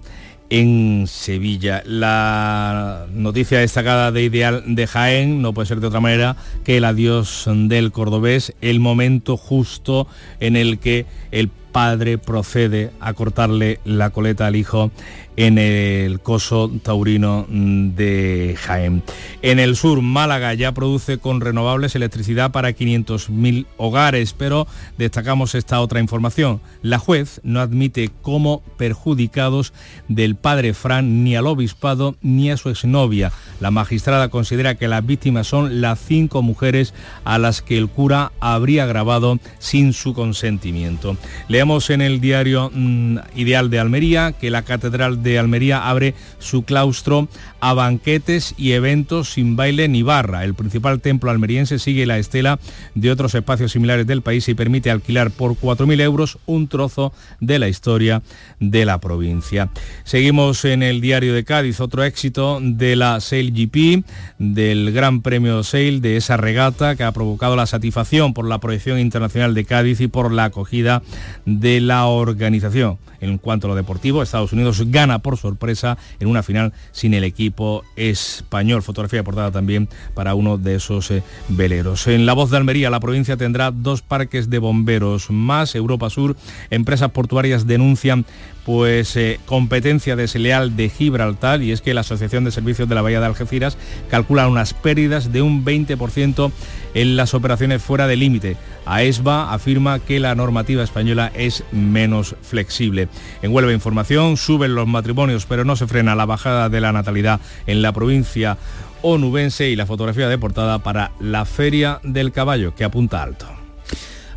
en Sevilla. La noticia destacada de Ideal de Jaén no puede ser de otra manera que el adiós del cordobés, el momento justo en el que el padre procede a cortarle la coleta al hijo en el coso taurino mm, de Jaén. En el sur, Málaga ya produce con renovables electricidad para 500.000 hogares, pero destacamos esta otra información. La juez no admite como perjudicados del padre Fran ni al obispado ni a su exnovia. La magistrada considera que las víctimas son las cinco mujeres a las que el cura habría grabado sin su consentimiento. Leemos en el diario mm, Ideal de Almería que la Catedral Almería abre su claustro a banquetes y eventos sin baile ni barra. El principal templo almeriense sigue la estela de otros espacios similares del país y permite alquilar por 4.000 euros un trozo de la historia de la provincia. Seguimos en el diario de Cádiz, otro éxito de la Sail GP, del Gran Premio Sail, de esa regata que ha provocado la satisfacción por la proyección internacional de Cádiz y por la acogida de la organización. En cuanto a lo deportivo, Estados Unidos gana por sorpresa en una final sin el equipo español. Fotografía portada también para uno de esos eh, veleros. En la voz de Almería, la provincia tendrá dos parques de bomberos más. Europa Sur, empresas portuarias denuncian pues eh, competencia desleal de Gibraltar y es que la Asociación de Servicios de la Bahía de Algeciras calcula unas pérdidas de un 20% en las operaciones fuera de límite. AESBA afirma que la normativa española es menos flexible. En Información suben los matrimonios pero no se frena la bajada de la natalidad en la provincia onubense y la fotografía de portada para la Feria del Caballo que apunta alto.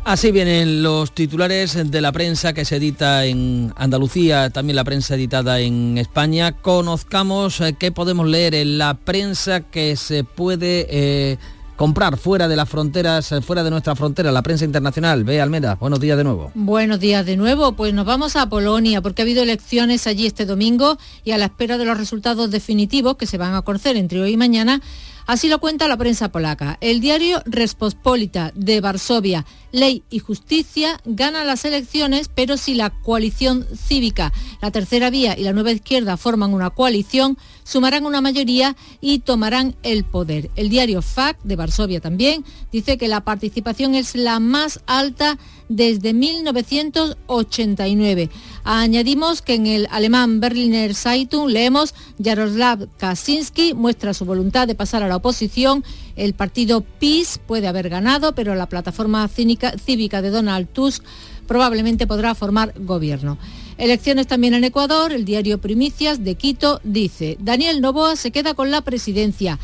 Así vienen los titulares de la prensa que se edita en Andalucía, también la prensa editada en España. Conozcamos eh, qué podemos leer en la prensa que se puede eh, comprar fuera de las fronteras, eh, fuera de nuestra frontera, la prensa internacional. Ve Almeda, buenos días de nuevo. Buenos días de nuevo, pues nos vamos a Polonia porque ha habido elecciones allí este domingo y a la espera de los resultados definitivos que se van a conocer entre hoy y mañana. Así lo cuenta la prensa polaca. El diario Respospolita de Varsovia, Ley y Justicia, gana las elecciones, pero si la coalición cívica, la tercera vía y la nueva izquierda forman una coalición, sumarán una mayoría y tomarán el poder. El diario FAC de Varsovia también dice que la participación es la más alta desde 1989. Añadimos que en el alemán Berliner Zeitung leemos Jaroslav Kaczynski muestra su voluntad de pasar a la oposición. El partido PIS puede haber ganado, pero la plataforma cínica- cívica de Donald Tusk probablemente podrá formar gobierno. Elecciones también en Ecuador. El diario Primicias de Quito dice, Daniel Novoa se queda con la presidencia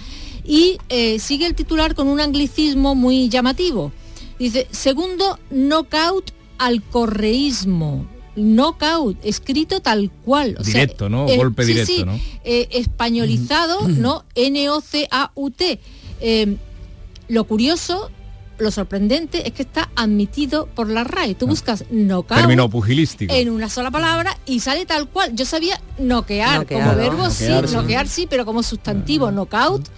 y eh, sigue el titular con un anglicismo muy llamativo. Dice, segundo knockout al correísmo. Knockout, escrito tal cual. o sea, Directo, ¿no? eh, Golpe sí, directo, sí, ¿no? eh, españolizado, ¿no? N-O-C-A-U-T. Eh, Lo curioso lo sorprendente es que está admitido por la RAE. Tú buscas knockout Término pugilístico. en una sola palabra y sale tal cual. Yo sabía noquear, Noquear, como ¿no? verbo Noquear, sí, sí. noquear sí, pero como sustantivo knockout,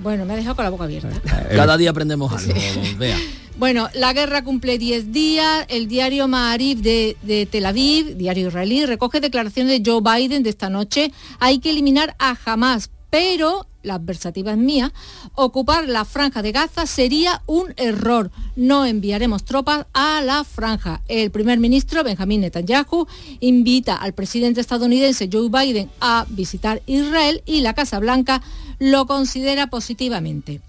bueno, me ha dejado con la boca abierta. Cada día aprendemos algo, vea. Bueno, la guerra cumple 10 días. El diario Maarif de, Tel Aviv, diario israelí, recoge declaraciones de Joe Biden de esta noche. Hay que eliminar a Hamas, pero la adversativa es mía, ocupar la franja de Gaza sería un error. No enviaremos tropas a la franja. El primer ministro Benjamín Netanyahu invita al presidente estadounidense Joe Biden a visitar Israel y la Casa Blanca lo considera positivamente.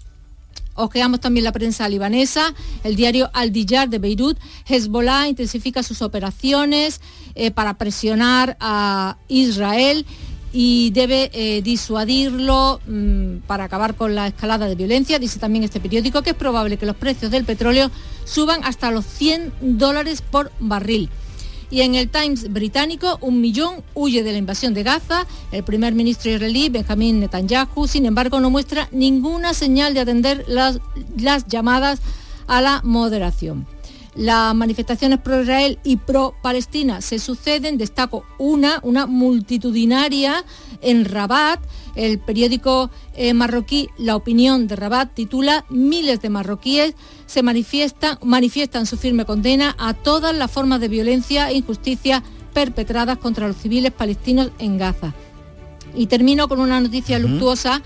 Ojeamos también la prensa libanesa, el diario Al Diyar de Beirut. Hezbollah intensifica sus operaciones eh, para presionar a Israel y debe eh, disuadirlo mm, para acabar con la escalada de violencia. Dice también este periódico que es probable que los precios del petróleo suban hasta los 100 dólares por barril. Y en el Times británico, un millón huye de la invasión de Gaza. El primer ministro israelí, Benjamín Netanyahu, sin embargo, no muestra ninguna señal de atender las, las llamadas a la moderación. Las manifestaciones pro-Israel y pro-Palestina se suceden. Destaco una, una multitudinaria en Rabat. El periódico eh, marroquí La Opinión de Rabat titula Miles de marroquíes se manifiestan, manifiestan su firme condena a todas las formas de violencia e injusticia perpetradas contra los civiles palestinos en Gaza. Y termino con una noticia luctuosa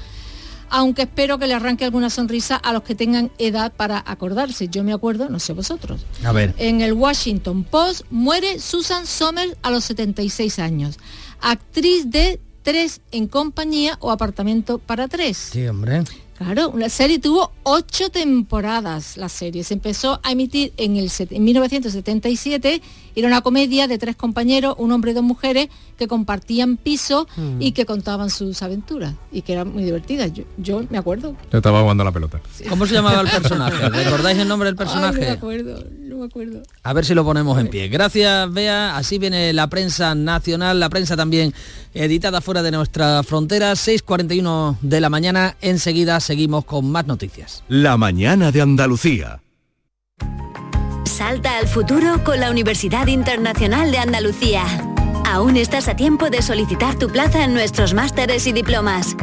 aunque espero que le arranque alguna sonrisa a los que tengan edad para acordarse. Yo me acuerdo, no sé vosotros. A ver. En el Washington Post muere Susan Somers a los 76 años, actriz de Tres en compañía o Apartamento para tres. Sí, hombre. Claro, la serie tuvo ocho temporadas. La serie se empezó a emitir en, el, en 1977. Era una comedia de tres compañeros, un hombre y dos mujeres, que compartían piso Mm. y que contaban sus aventuras y que eran muy divertidas. Yo, yo me acuerdo. Yo estaba jugando a la pelota. ¿Cómo se llamaba el personaje? ¿Recordáis el nombre del Ay, no me personaje? acuerdo, no me acuerdo. A ver si lo ponemos en pie. Gracias, Bea. Así viene la prensa nacional, la prensa también editada fuera de nuestra frontera. 6.41 de la mañana. Enseguida seguimos con más noticias. La mañana de Andalucía. Salta al futuro con la Universidad Internacional de Andalucía. Aún estás a tiempo de solicitar tu plaza en nuestros másteres y diplomas.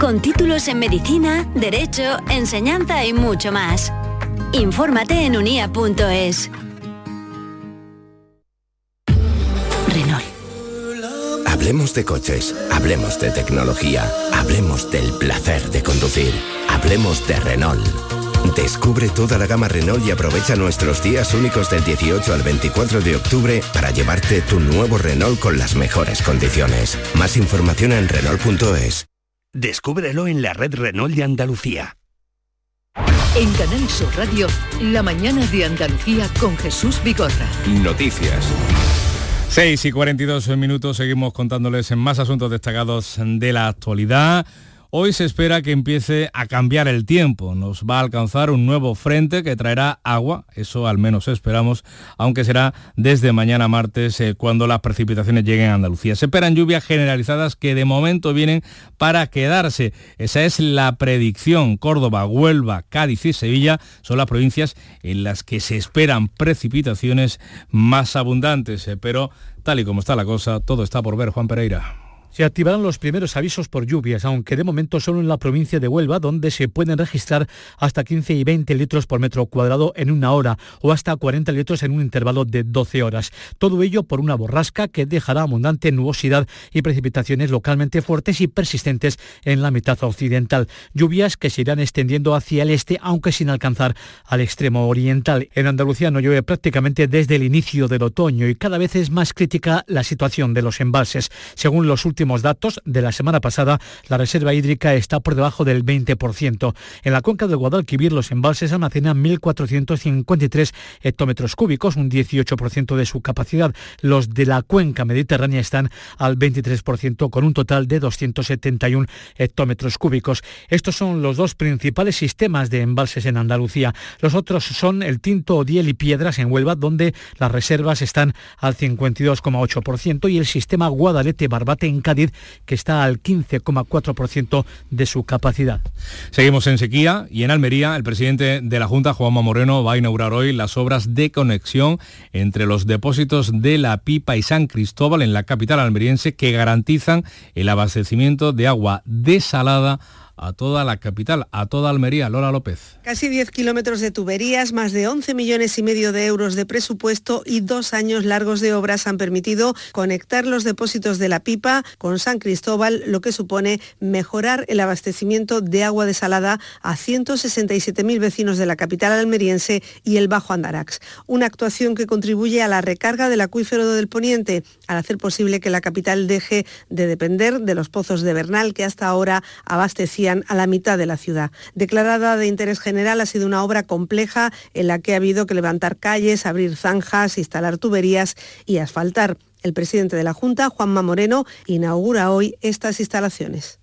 Con títulos en medicina, derecho, enseñanza y mucho más. Infórmate en unia.es. Hablemos de coches, hablemos de tecnología, hablemos del placer de conducir, hablemos de Renault. Descubre toda la gama Renault y aprovecha nuestros días únicos del 18 al 24 de octubre para llevarte tu nuevo Renault con las mejores condiciones. Más información en Renault.es. Descúbrelo en la red Renault de Andalucía. En Canal Sur Radio, la mañana de Andalucía con Jesús Vigorra. Noticias. 6 y 42 minutos seguimos contándoles en más asuntos destacados de la actualidad. Hoy se espera que empiece a cambiar el tiempo. Nos va a alcanzar un nuevo frente que traerá agua, eso al menos esperamos, aunque será desde mañana martes eh, cuando las precipitaciones lleguen a Andalucía. Se esperan lluvias generalizadas que de momento vienen para quedarse. Esa es la predicción. Córdoba, Huelva, Cádiz y Sevilla son las provincias en las que se esperan precipitaciones más abundantes. eh, Pero tal y como está la cosa, todo está por ver, Juan Pereira. Se activarán los primeros avisos por lluvias, aunque de momento solo en la provincia de Huelva, donde se pueden registrar hasta 15 y 20 litros por metro cuadrado en una hora o hasta 40 litros en un intervalo de 12 horas. Todo ello por una borrasca que dejará abundante nubosidad y precipitaciones localmente fuertes y persistentes en la mitad occidental. Lluvias que se irán extendiendo hacia el este, aunque sin alcanzar al extremo oriental. En Andalucía no llueve prácticamente desde el inicio del otoño y cada vez es más crítica la situación de los embalses. Según los últimos datos de la semana pasada, la reserva hídrica está por debajo del 20%. En la cuenca del Guadalquivir los embalses almacenan 1.453 hectómetros cúbicos, un 18% de su capacidad. Los de la cuenca mediterránea están al 23%, con un total de 271 hectómetros cúbicos. Estos son los dos principales sistemas de embalses en Andalucía. Los otros son el Tinto, Diel y Piedras en Huelva, donde las reservas están al 52,8% y el sistema Guadalete-Barbate en Cádiz Que está al 15,4% de su capacidad. Seguimos en sequía y en Almería el presidente de la Junta, Juanma Moreno, va a inaugurar hoy las obras de conexión entre los depósitos de La Pipa y San Cristóbal en la capital almeriense que garantizan el abastecimiento de agua desalada a toda la capital, a toda Almería. Lola López. Casi 10 kilómetros de tuberías, más de 11 millones y medio de euros de presupuesto y dos años largos de obras han permitido conectar los depósitos de la pipa con San Cristóbal, lo que supone mejorar el abastecimiento de agua desalada a 167.000 vecinos de la capital almeriense y el Bajo Andarax. Una actuación que contribuye a la recarga del acuífero del Poniente, al hacer posible que la capital deje de depender de los pozos de Bernal que hasta ahora abastecían a la mitad de la ciudad. Declarada de interés general, ha sido una obra compleja en la que ha habido que levantar calles, abrir zanjas, instalar tuberías y asfaltar. El presidente de la Junta, Juanma Moreno, inaugura hoy estas instalaciones.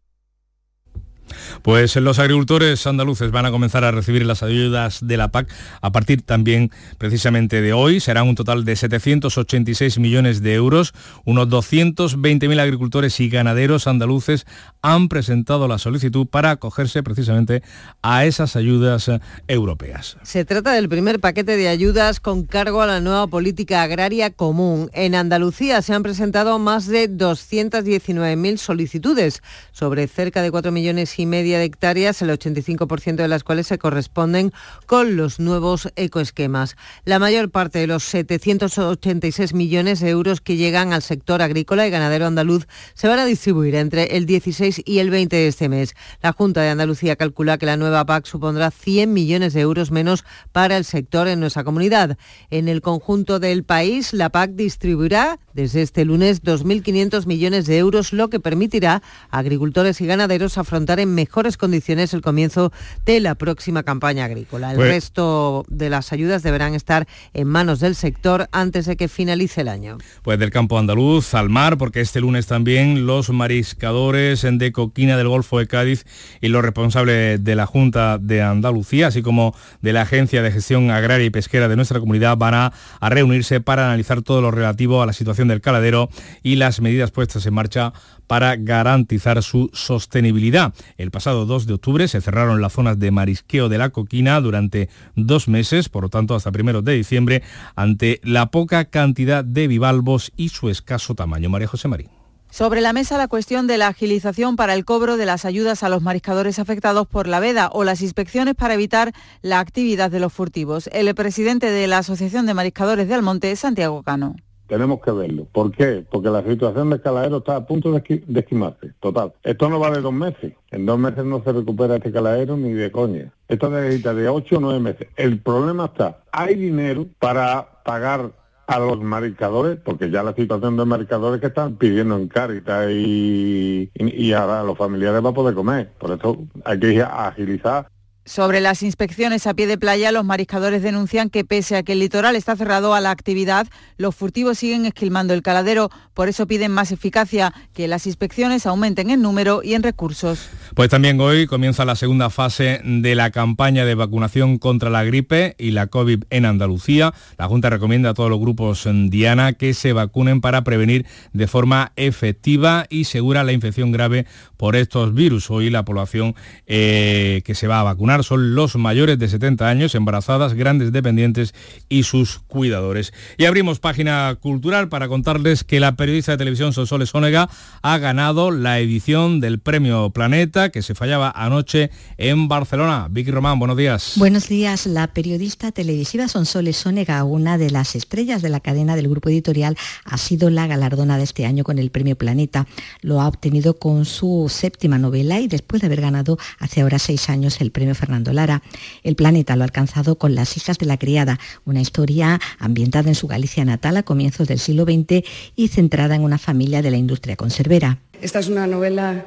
Pues los agricultores andaluces van a comenzar a recibir las ayudas de la PAC a partir también precisamente de hoy. Serán un total de 786 millones de euros. Unos 220.000 agricultores y ganaderos andaluces han presentado la solicitud para acogerse precisamente a esas ayudas europeas. Se trata del primer paquete de ayudas con cargo a la nueva política agraria común. En Andalucía se han presentado más de 219.000 solicitudes sobre cerca de 4 millones y media de hectáreas, el 85% de las cuales se corresponden con los nuevos ecoesquemas. La mayor parte de los 786 millones de euros que llegan al sector agrícola y ganadero andaluz se van a distribuir entre el 16 y el 20 de este mes. La Junta de Andalucía calcula que la nueva PAC supondrá 100 millones de euros menos para el sector en nuestra comunidad. En el conjunto del país, la PAC distribuirá desde este lunes 2.500 millones de euros, lo que permitirá a agricultores y ganaderos afrontar en mejores condiciones el comienzo de la próxima campaña agrícola. El Pues- resto de las ayudas deberán estar en manos del sector antes de que finalice el año. Pues del campo andaluz al mar, porque este lunes también los mariscadores de Coquina del Golfo de Cádiz y los responsables de la Junta de Andalucía, así como de la Agencia de Gestión Agraria y Pesquera de nuestra comunidad, van a, a reunirse para analizar todo lo relativo a la situación del caladero y las medidas puestas en marcha para garantizar su sostenibilidad. El pasado 2 de octubre se cerraron las zonas de marisqueo de la coquina durante dos meses, por lo tanto hasta primeros de diciembre, ante la poca cantidad de bivalvos y su escaso tamaño. María José Marín. Sobre la mesa la cuestión de la agilización para el cobro de las ayudas a los mariscadores afectados por la veda o las inspecciones para evitar la actividad de los furtivos. El presidente de la Asociación de Mariscadores de Almonte, Santiago Cano. Tenemos que verlo. ¿Por qué? Porque la situación del caladero está a punto de, esqui- de esquimarse. Total. Esto no va de dos meses. En dos meses no se recupera este caladero ni de coña. Esto necesita de ocho o nueve meses. El problema está, hay dinero para pagar a los mariscadores, porque ya la situación de mariscadores que están pidiendo en Cáritas y, y, y ahora los familiares van a poder comer. Por eso hay que agilizar Sobre las inspecciones a pie de playa, los mariscadores denuncian que pese a que el litoral está cerrado a la actividad, los furtivos siguen esquilmando el caladero. Por eso piden más eficacia, que las inspecciones aumenten en número y en recursos. Pues también hoy comienza la segunda fase de la campaña de vacunación contra la gripe y la COVID en Andalucía. La Junta recomienda a todos los grupos en Diana que se vacunen para prevenir de forma efectiva y segura la infección grave por estos virus. Hoy la población eh, que se va a vacunar son los mayores de 70 años, embarazadas, grandes dependientes y sus cuidadores. Y abrimos página cultural para contarles que la periodista de televisión Sonsoles Ónega ha ganado la edición del Premio Planeta que se fallaba anoche en Barcelona. Vicky Román, buenos días. Buenos días. La periodista televisiva Sonsoles Sónega, una de las estrellas de la cadena del grupo editorial, ha sido la galardonada este año con el Premio Planeta. Lo ha obtenido con su séptima novela y después de haber ganado hace ahora seis años el Premio Fernando Lara. El Planeta lo ha alcanzado con Las hijas de la criada, una historia ambientada en su Galicia natal a comienzos del siglo XX y centrada en una familia de la industria conservera. Esta es una novela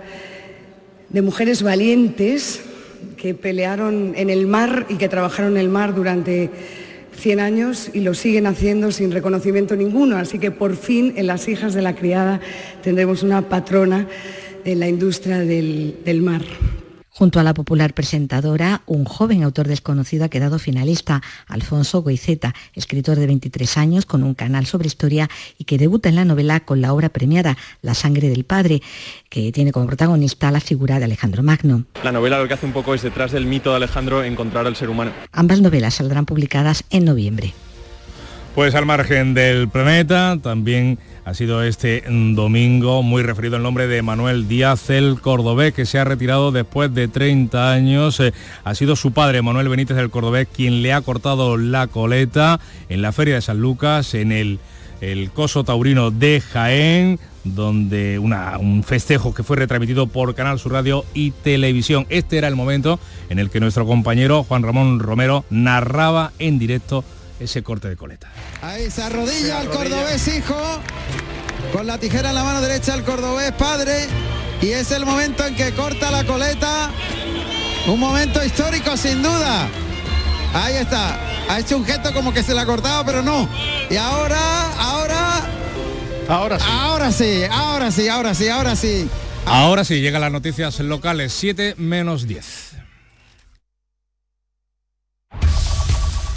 de mujeres valientes que pelearon en el mar y que trabajaron en el mar durante 100 años y lo siguen haciendo sin reconocimiento ninguno. Así que por fin en las hijas de la criada tendremos una patrona de la industria del, del mar. Junto a la popular presentadora, un joven autor desconocido ha quedado finalista, Alfonso Goiceta, escritor de 23 años con un canal sobre historia y que debuta en la novela con la obra premiada La sangre del padre, que tiene como protagonista la figura de Alejandro Magno. La novela lo que hace un poco es detrás del mito de Alejandro encontrar al ser humano. Ambas novelas saldrán publicadas en noviembre. Pues al margen del planeta, también ha sido este domingo muy referido el nombre de Manuel Díaz, el cordobés, que se ha retirado después de 30 años. Eh, ha sido su padre, Manuel Benítez del Cordobés, quien le ha cortado la coleta en la Feria de San Lucas, en el, el Coso Taurino de Jaén donde un festejo que fue retransmitido por Canal Sur Radio y Televisión. Este era el momento en el que nuestro compañero Juan Ramón Romero narraba en directo ese corte de coleta. Ahí se arrodilla el cordobés hijo, con la tijera en la mano derecha el cordobés padre, y es el momento en que corta la coleta. Un momento histórico sin duda. Ahí está. Ha hecho un gesto como que se la ha cortado, pero no. Y ahora, ahora. Ahora sí. Ahora sí, ahora sí, ahora sí, ahora sí. Ahora sí, llegan las noticias locales, 7 menos 10.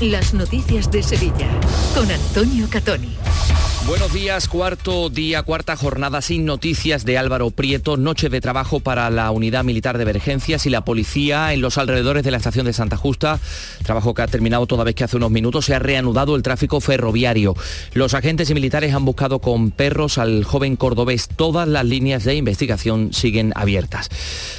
las noticias de Sevilla con Antonio Catoni. Buenos días, cuarto día, cuarta jornada sin noticias de Álvaro Prieto, noche de trabajo para la Unidad Militar de Emergencias y la policía en los alrededores de la estación de Santa Justa, trabajo que ha terminado toda vez que hace unos minutos se ha reanudado el tráfico ferroviario. Los agentes y militares han buscado con perros al joven cordobés, todas las líneas de investigación siguen abiertas.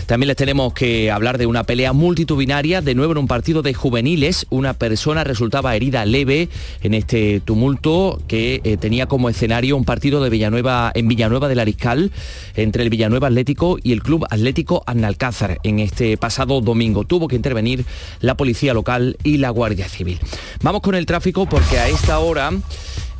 También les tenemos que hablar de una pelea multitudinaria, de nuevo en un partido de juveniles, una persona resultaba herida leve en este tumulto que eh, tenía como escenario un partido de Villanueva en Villanueva del Ariscal entre el Villanueva Atlético y el Club Atlético Annalcázar en este pasado domingo. Tuvo que intervenir la policía local y la Guardia Civil. Vamos con el tráfico porque a esta hora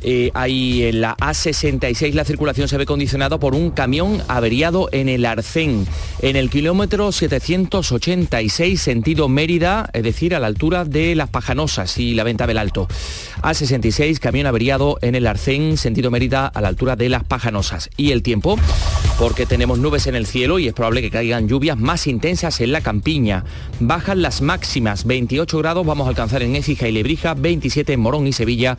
eh, ahí en la A66 la circulación se ve condicionada por un camión averiado en el Arcén, en el kilómetro 786 sentido Mérida, es decir, a la altura de Las Pajanosas y la Venta del Alto. A66, camión averiado en el Arcén, sentido Mérida, a la altura de Las Pajanosas. Y el tiempo, porque tenemos nubes en el cielo y es probable que caigan lluvias más intensas en la campiña. Bajan las máximas, 28 grados vamos a alcanzar en Écija y Lebrija, 27 en Morón y Sevilla,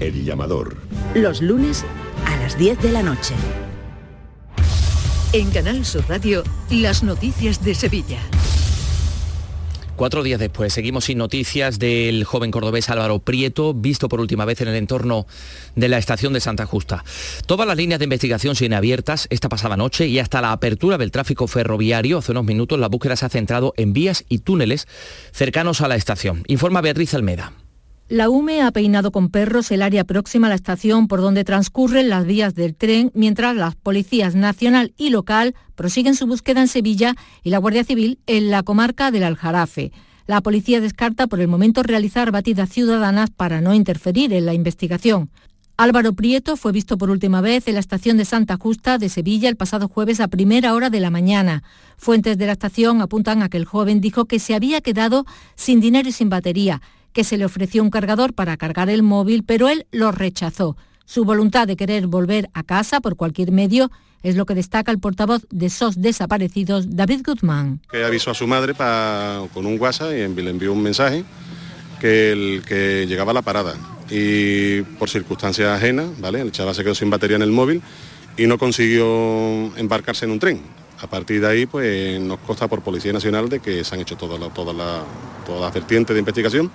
El llamador. Los lunes a las 10 de la noche. En Canal Sur Radio, las noticias de Sevilla. Cuatro días después seguimos sin noticias del joven cordobés Álvaro Prieto, visto por última vez en el entorno de la estación de Santa Justa. Todas las líneas de investigación siguen abiertas esta pasada noche y hasta la apertura del tráfico ferroviario, hace unos minutos, la búsqueda se ha centrado en vías y túneles cercanos a la estación. Informa Beatriz Almeda. La UME ha peinado con perros el área próxima a la estación por donde transcurren las vías del tren, mientras las policías nacional y local prosiguen su búsqueda en Sevilla y la Guardia Civil en la comarca del Aljarafe. La policía descarta por el momento realizar batidas ciudadanas para no interferir en la investigación. Álvaro Prieto fue visto por última vez en la estación de Santa Justa de Sevilla el pasado jueves a primera hora de la mañana. Fuentes de la estación apuntan a que el joven dijo que se había quedado sin dinero y sin batería que se le ofreció un cargador para cargar el móvil, pero él lo rechazó. Su voluntad de querer volver a casa por cualquier medio es lo que destaca el portavoz de SOS desaparecidos, David Guzmán. Que avisó a su madre con un WhatsApp y le envió un mensaje que, el, que llegaba a la parada. Y por circunstancias ajenas, ¿vale? El chaval se quedó sin batería en el móvil y no consiguió embarcarse en un tren. A partir de ahí, pues nos consta por Policía Nacional de que se han hecho todas las todas las vertientes de investigación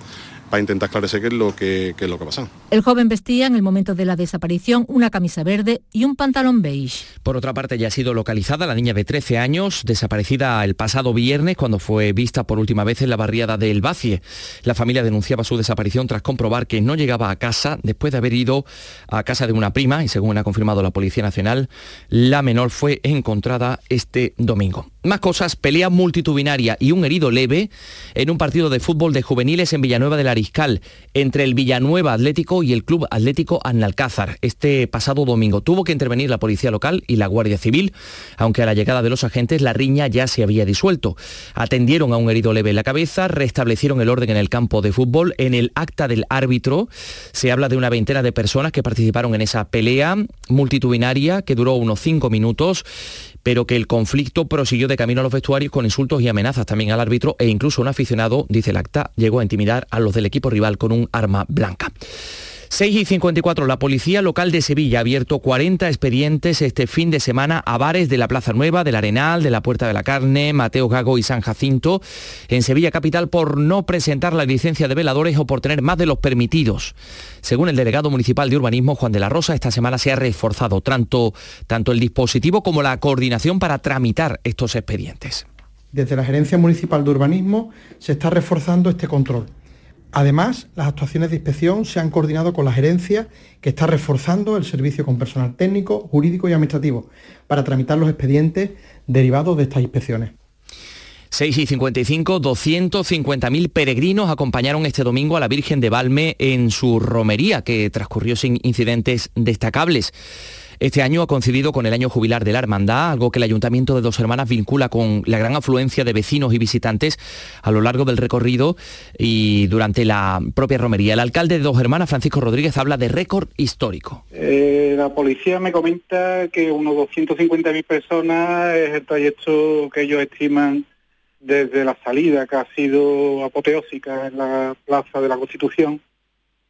para intentar esclarecer qué es lo que, qué es lo que ha pasado. El joven vestía en el momento de la desaparición una camisa verde y un pantalón beige. Por otra parte, ya ha sido localizada la niña de 13 años, desaparecida el pasado viernes cuando fue vista por última vez en la barriada de El Bacie. La familia denunciaba su desaparición tras comprobar que no llegaba a casa después de haber ido a casa de una prima y según ha confirmado la Policía Nacional, la menor fue encontrada este domingo. Más cosas, pelea multitudinaria y un herido leve en un partido de fútbol de juveniles en Villanueva del Ariscal entre el Villanueva Atlético y el Club Atlético Analcázar. Este pasado domingo tuvo que intervenir la Policía Local y la Guardia Civil, aunque a la llegada de los agentes la riña ya se había disuelto. Atendieron a un herido leve en la cabeza, restablecieron el orden en el campo de fútbol. En el acta del árbitro se habla de una veintena de personas que participaron en esa pelea multitudinaria que duró unos cinco minutos pero que el conflicto prosiguió de camino a los vestuarios con insultos y amenazas también al árbitro e incluso un aficionado, dice el acta, llegó a intimidar a los del equipo rival con un arma blanca. 6 y 54, la Policía Local de Sevilla ha abierto 40 expedientes este fin de semana a bares de la Plaza Nueva, del Arenal, de la Puerta de la Carne, Mateo Gago y San Jacinto, en Sevilla Capital por no presentar la licencia de veladores o por tener más de los permitidos. Según el delegado municipal de urbanismo, Juan de la Rosa, esta semana se ha reforzado tanto, tanto el dispositivo como la coordinación para tramitar estos expedientes. Desde la Gerencia Municipal de Urbanismo se está reforzando este control Además, las actuaciones de inspección se han coordinado con la gerencia que está reforzando el servicio con personal técnico, jurídico y administrativo para tramitar los expedientes derivados de estas inspecciones. 6 y 55, 250.000 peregrinos acompañaron este domingo a la Virgen de Valme en su romería, que transcurrió sin incidentes destacables. Este año ha coincidido con el año jubilar de la Hermandad, algo que el Ayuntamiento de Dos Hermanas vincula con la gran afluencia de vecinos y visitantes a lo largo del recorrido y durante la propia romería. El alcalde de Dos Hermanas, Francisco Rodríguez, habla de récord histórico. Eh, la policía me comenta que unos 250.000 personas es el trayecto que ellos estiman desde la salida, que ha sido apoteósica en la Plaza de la Constitución,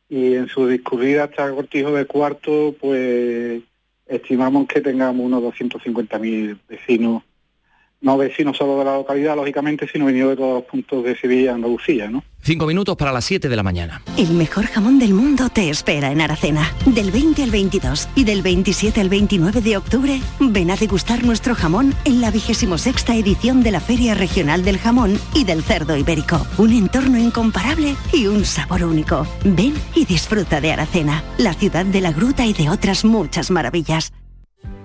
y en su discurrida hasta el Cortijo de Cuarto, pues estimamos que tengamos unos 250.000 vecinos no vecinos solo de la localidad, lógicamente, sino venidos de todos los puntos de Sevilla y Andalucía, ¿no? Cinco minutos para las 7 de la mañana. El mejor jamón del mundo te espera en Aracena. Del 20 al 22 y del 27 al 29 de octubre, ven a degustar nuestro jamón en la 26 edición de la Feria Regional del Jamón y del Cerdo Ibérico. Un entorno incomparable y un sabor único. Ven y disfruta de Aracena, la ciudad de la gruta y de otras muchas maravillas.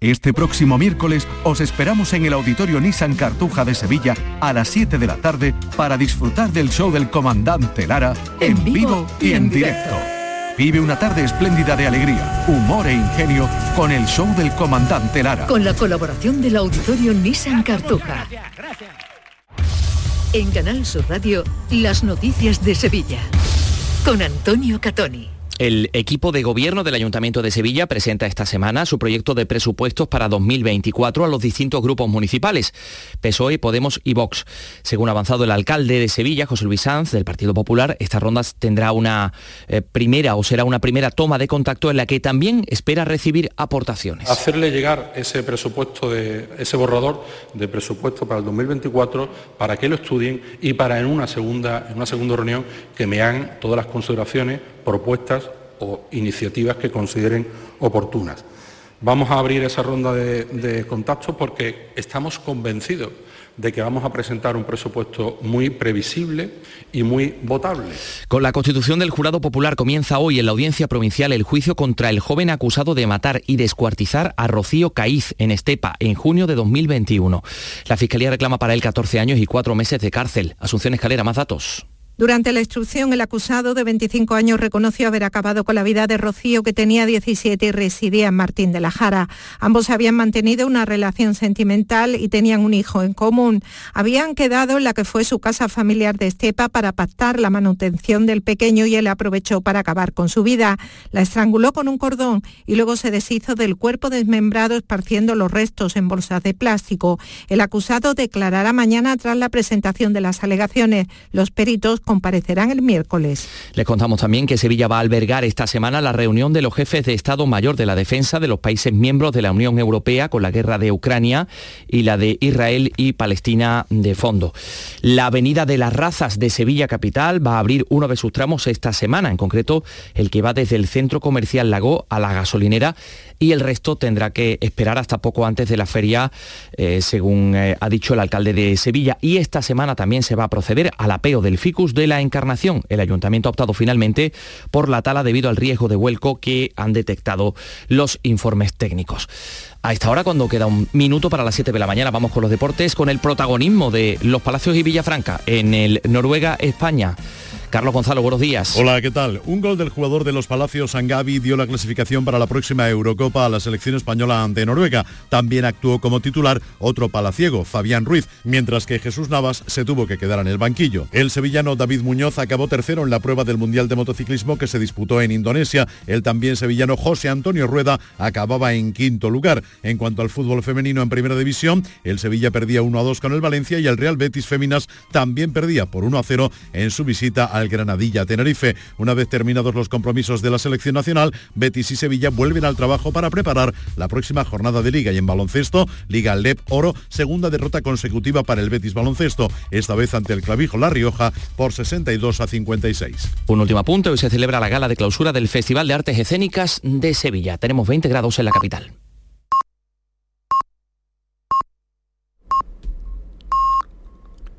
Este próximo miércoles os esperamos en el Auditorio Nissan Cartuja de Sevilla a las 7 de la tarde para disfrutar del show del comandante Lara en, vivo y en directo. Vive una tarde espléndida de alegría, humor e ingenio con el show del comandante Lara. Con la colaboración del Auditorio Nissan Cartuja. En Canal Sur Radio, las noticias de Sevilla. Con Antonio Catoni. El equipo de gobierno del Ayuntamiento de Sevilla presenta esta semana su proyecto de presupuestos para 2024 a los distintos grupos municipales, PSOE, Podemos y Vox. Según ha avanzado el alcalde de Sevilla, José Luis Sanz, del Partido Popular, esta ronda tendrá una eh, primera o será una primera toma de contacto en la que también espera recibir aportaciones. Hacerle llegar ese presupuesto, de, ese borrador de presupuesto para el 2024 para que lo estudien y para en una segunda, en una segunda reunión que me hagan todas las consideraciones propuestas o iniciativas que consideren oportunas. Vamos a abrir esa ronda de, de contactos porque estamos convencidos de que vamos a presentar un presupuesto muy previsible y muy votable. Con la constitución del jurado popular comienza hoy en la audiencia provincial el juicio contra el joven acusado de matar y descuartizar a Rocío Caíz en Estepa en junio de 2021. La Fiscalía reclama para él 14 años y 4 meses de cárcel. Asunción Escalera, más datos. Durante la instrucción, el acusado de 25 años reconoció haber acabado con la vida de Rocío, que tenía 17 y residía en Martín de la Jara. Ambos habían mantenido una relación sentimental y tenían un hijo en común. Habían quedado en la que fue su casa familiar de Estepa para pactar la manutención del pequeño y él aprovechó para acabar con su vida. La estranguló con un cordón y luego se deshizo del cuerpo desmembrado esparciendo los restos en bolsas de plástico. El acusado declarará mañana tras la presentación de las alegaciones. Los peritos comparecerán el miércoles. Les contamos también que Sevilla va a albergar esta semana la reunión de los jefes de Estado Mayor de la Defensa de los países miembros de la Unión Europea con la guerra de Ucrania y la de Israel y Palestina de fondo. La Avenida de las Razas de Sevilla Capital va a abrir uno de sus tramos esta semana, en concreto el que va desde el centro comercial Lago a la gasolinera y el resto tendrá que esperar hasta poco antes de la feria, eh, según eh, ha dicho el alcalde de Sevilla. Y esta semana también se va a proceder al apeo del ficus de la Encarnación. El ayuntamiento ha optado finalmente por la tala debido al riesgo de vuelco que han detectado los informes técnicos. A esta hora, cuando queda un minuto para las 7 de la mañana, vamos con los deportes, con el protagonismo de los Palacios y Villafranca en el Noruega-España. Carlos Gonzalo, buenos días. Hola, ¿qué tal? Un gol del jugador de los Palacios, Sangavi, dio la clasificación para la próxima Eurocopa a la selección española ante Noruega. También actuó como titular otro palaciego, Fabián Ruiz, mientras que Jesús Navas se tuvo que quedar en el banquillo. El sevillano David Muñoz acabó tercero en la prueba del Mundial de Motociclismo que se disputó en Indonesia. El también sevillano José Antonio Rueda acababa en quinto lugar. En cuanto al fútbol femenino en primera división, el Sevilla perdía 1 a 2 con el Valencia y el Real Betis Féminas también perdía por 1 a 0 en su visita al Granadilla Tenerife. Una vez terminados los compromisos de la selección nacional, Betis y Sevilla vuelven al trabajo para preparar la próxima jornada de liga y en baloncesto, Liga LEP Oro, segunda derrota consecutiva para el Betis Baloncesto, esta vez ante el Clavijo La Rioja por 62 a 56. Un último apunte, hoy se celebra la gala de clausura del Festival de Artes Escénicas de Sevilla. Tenemos 20 grados en la capital.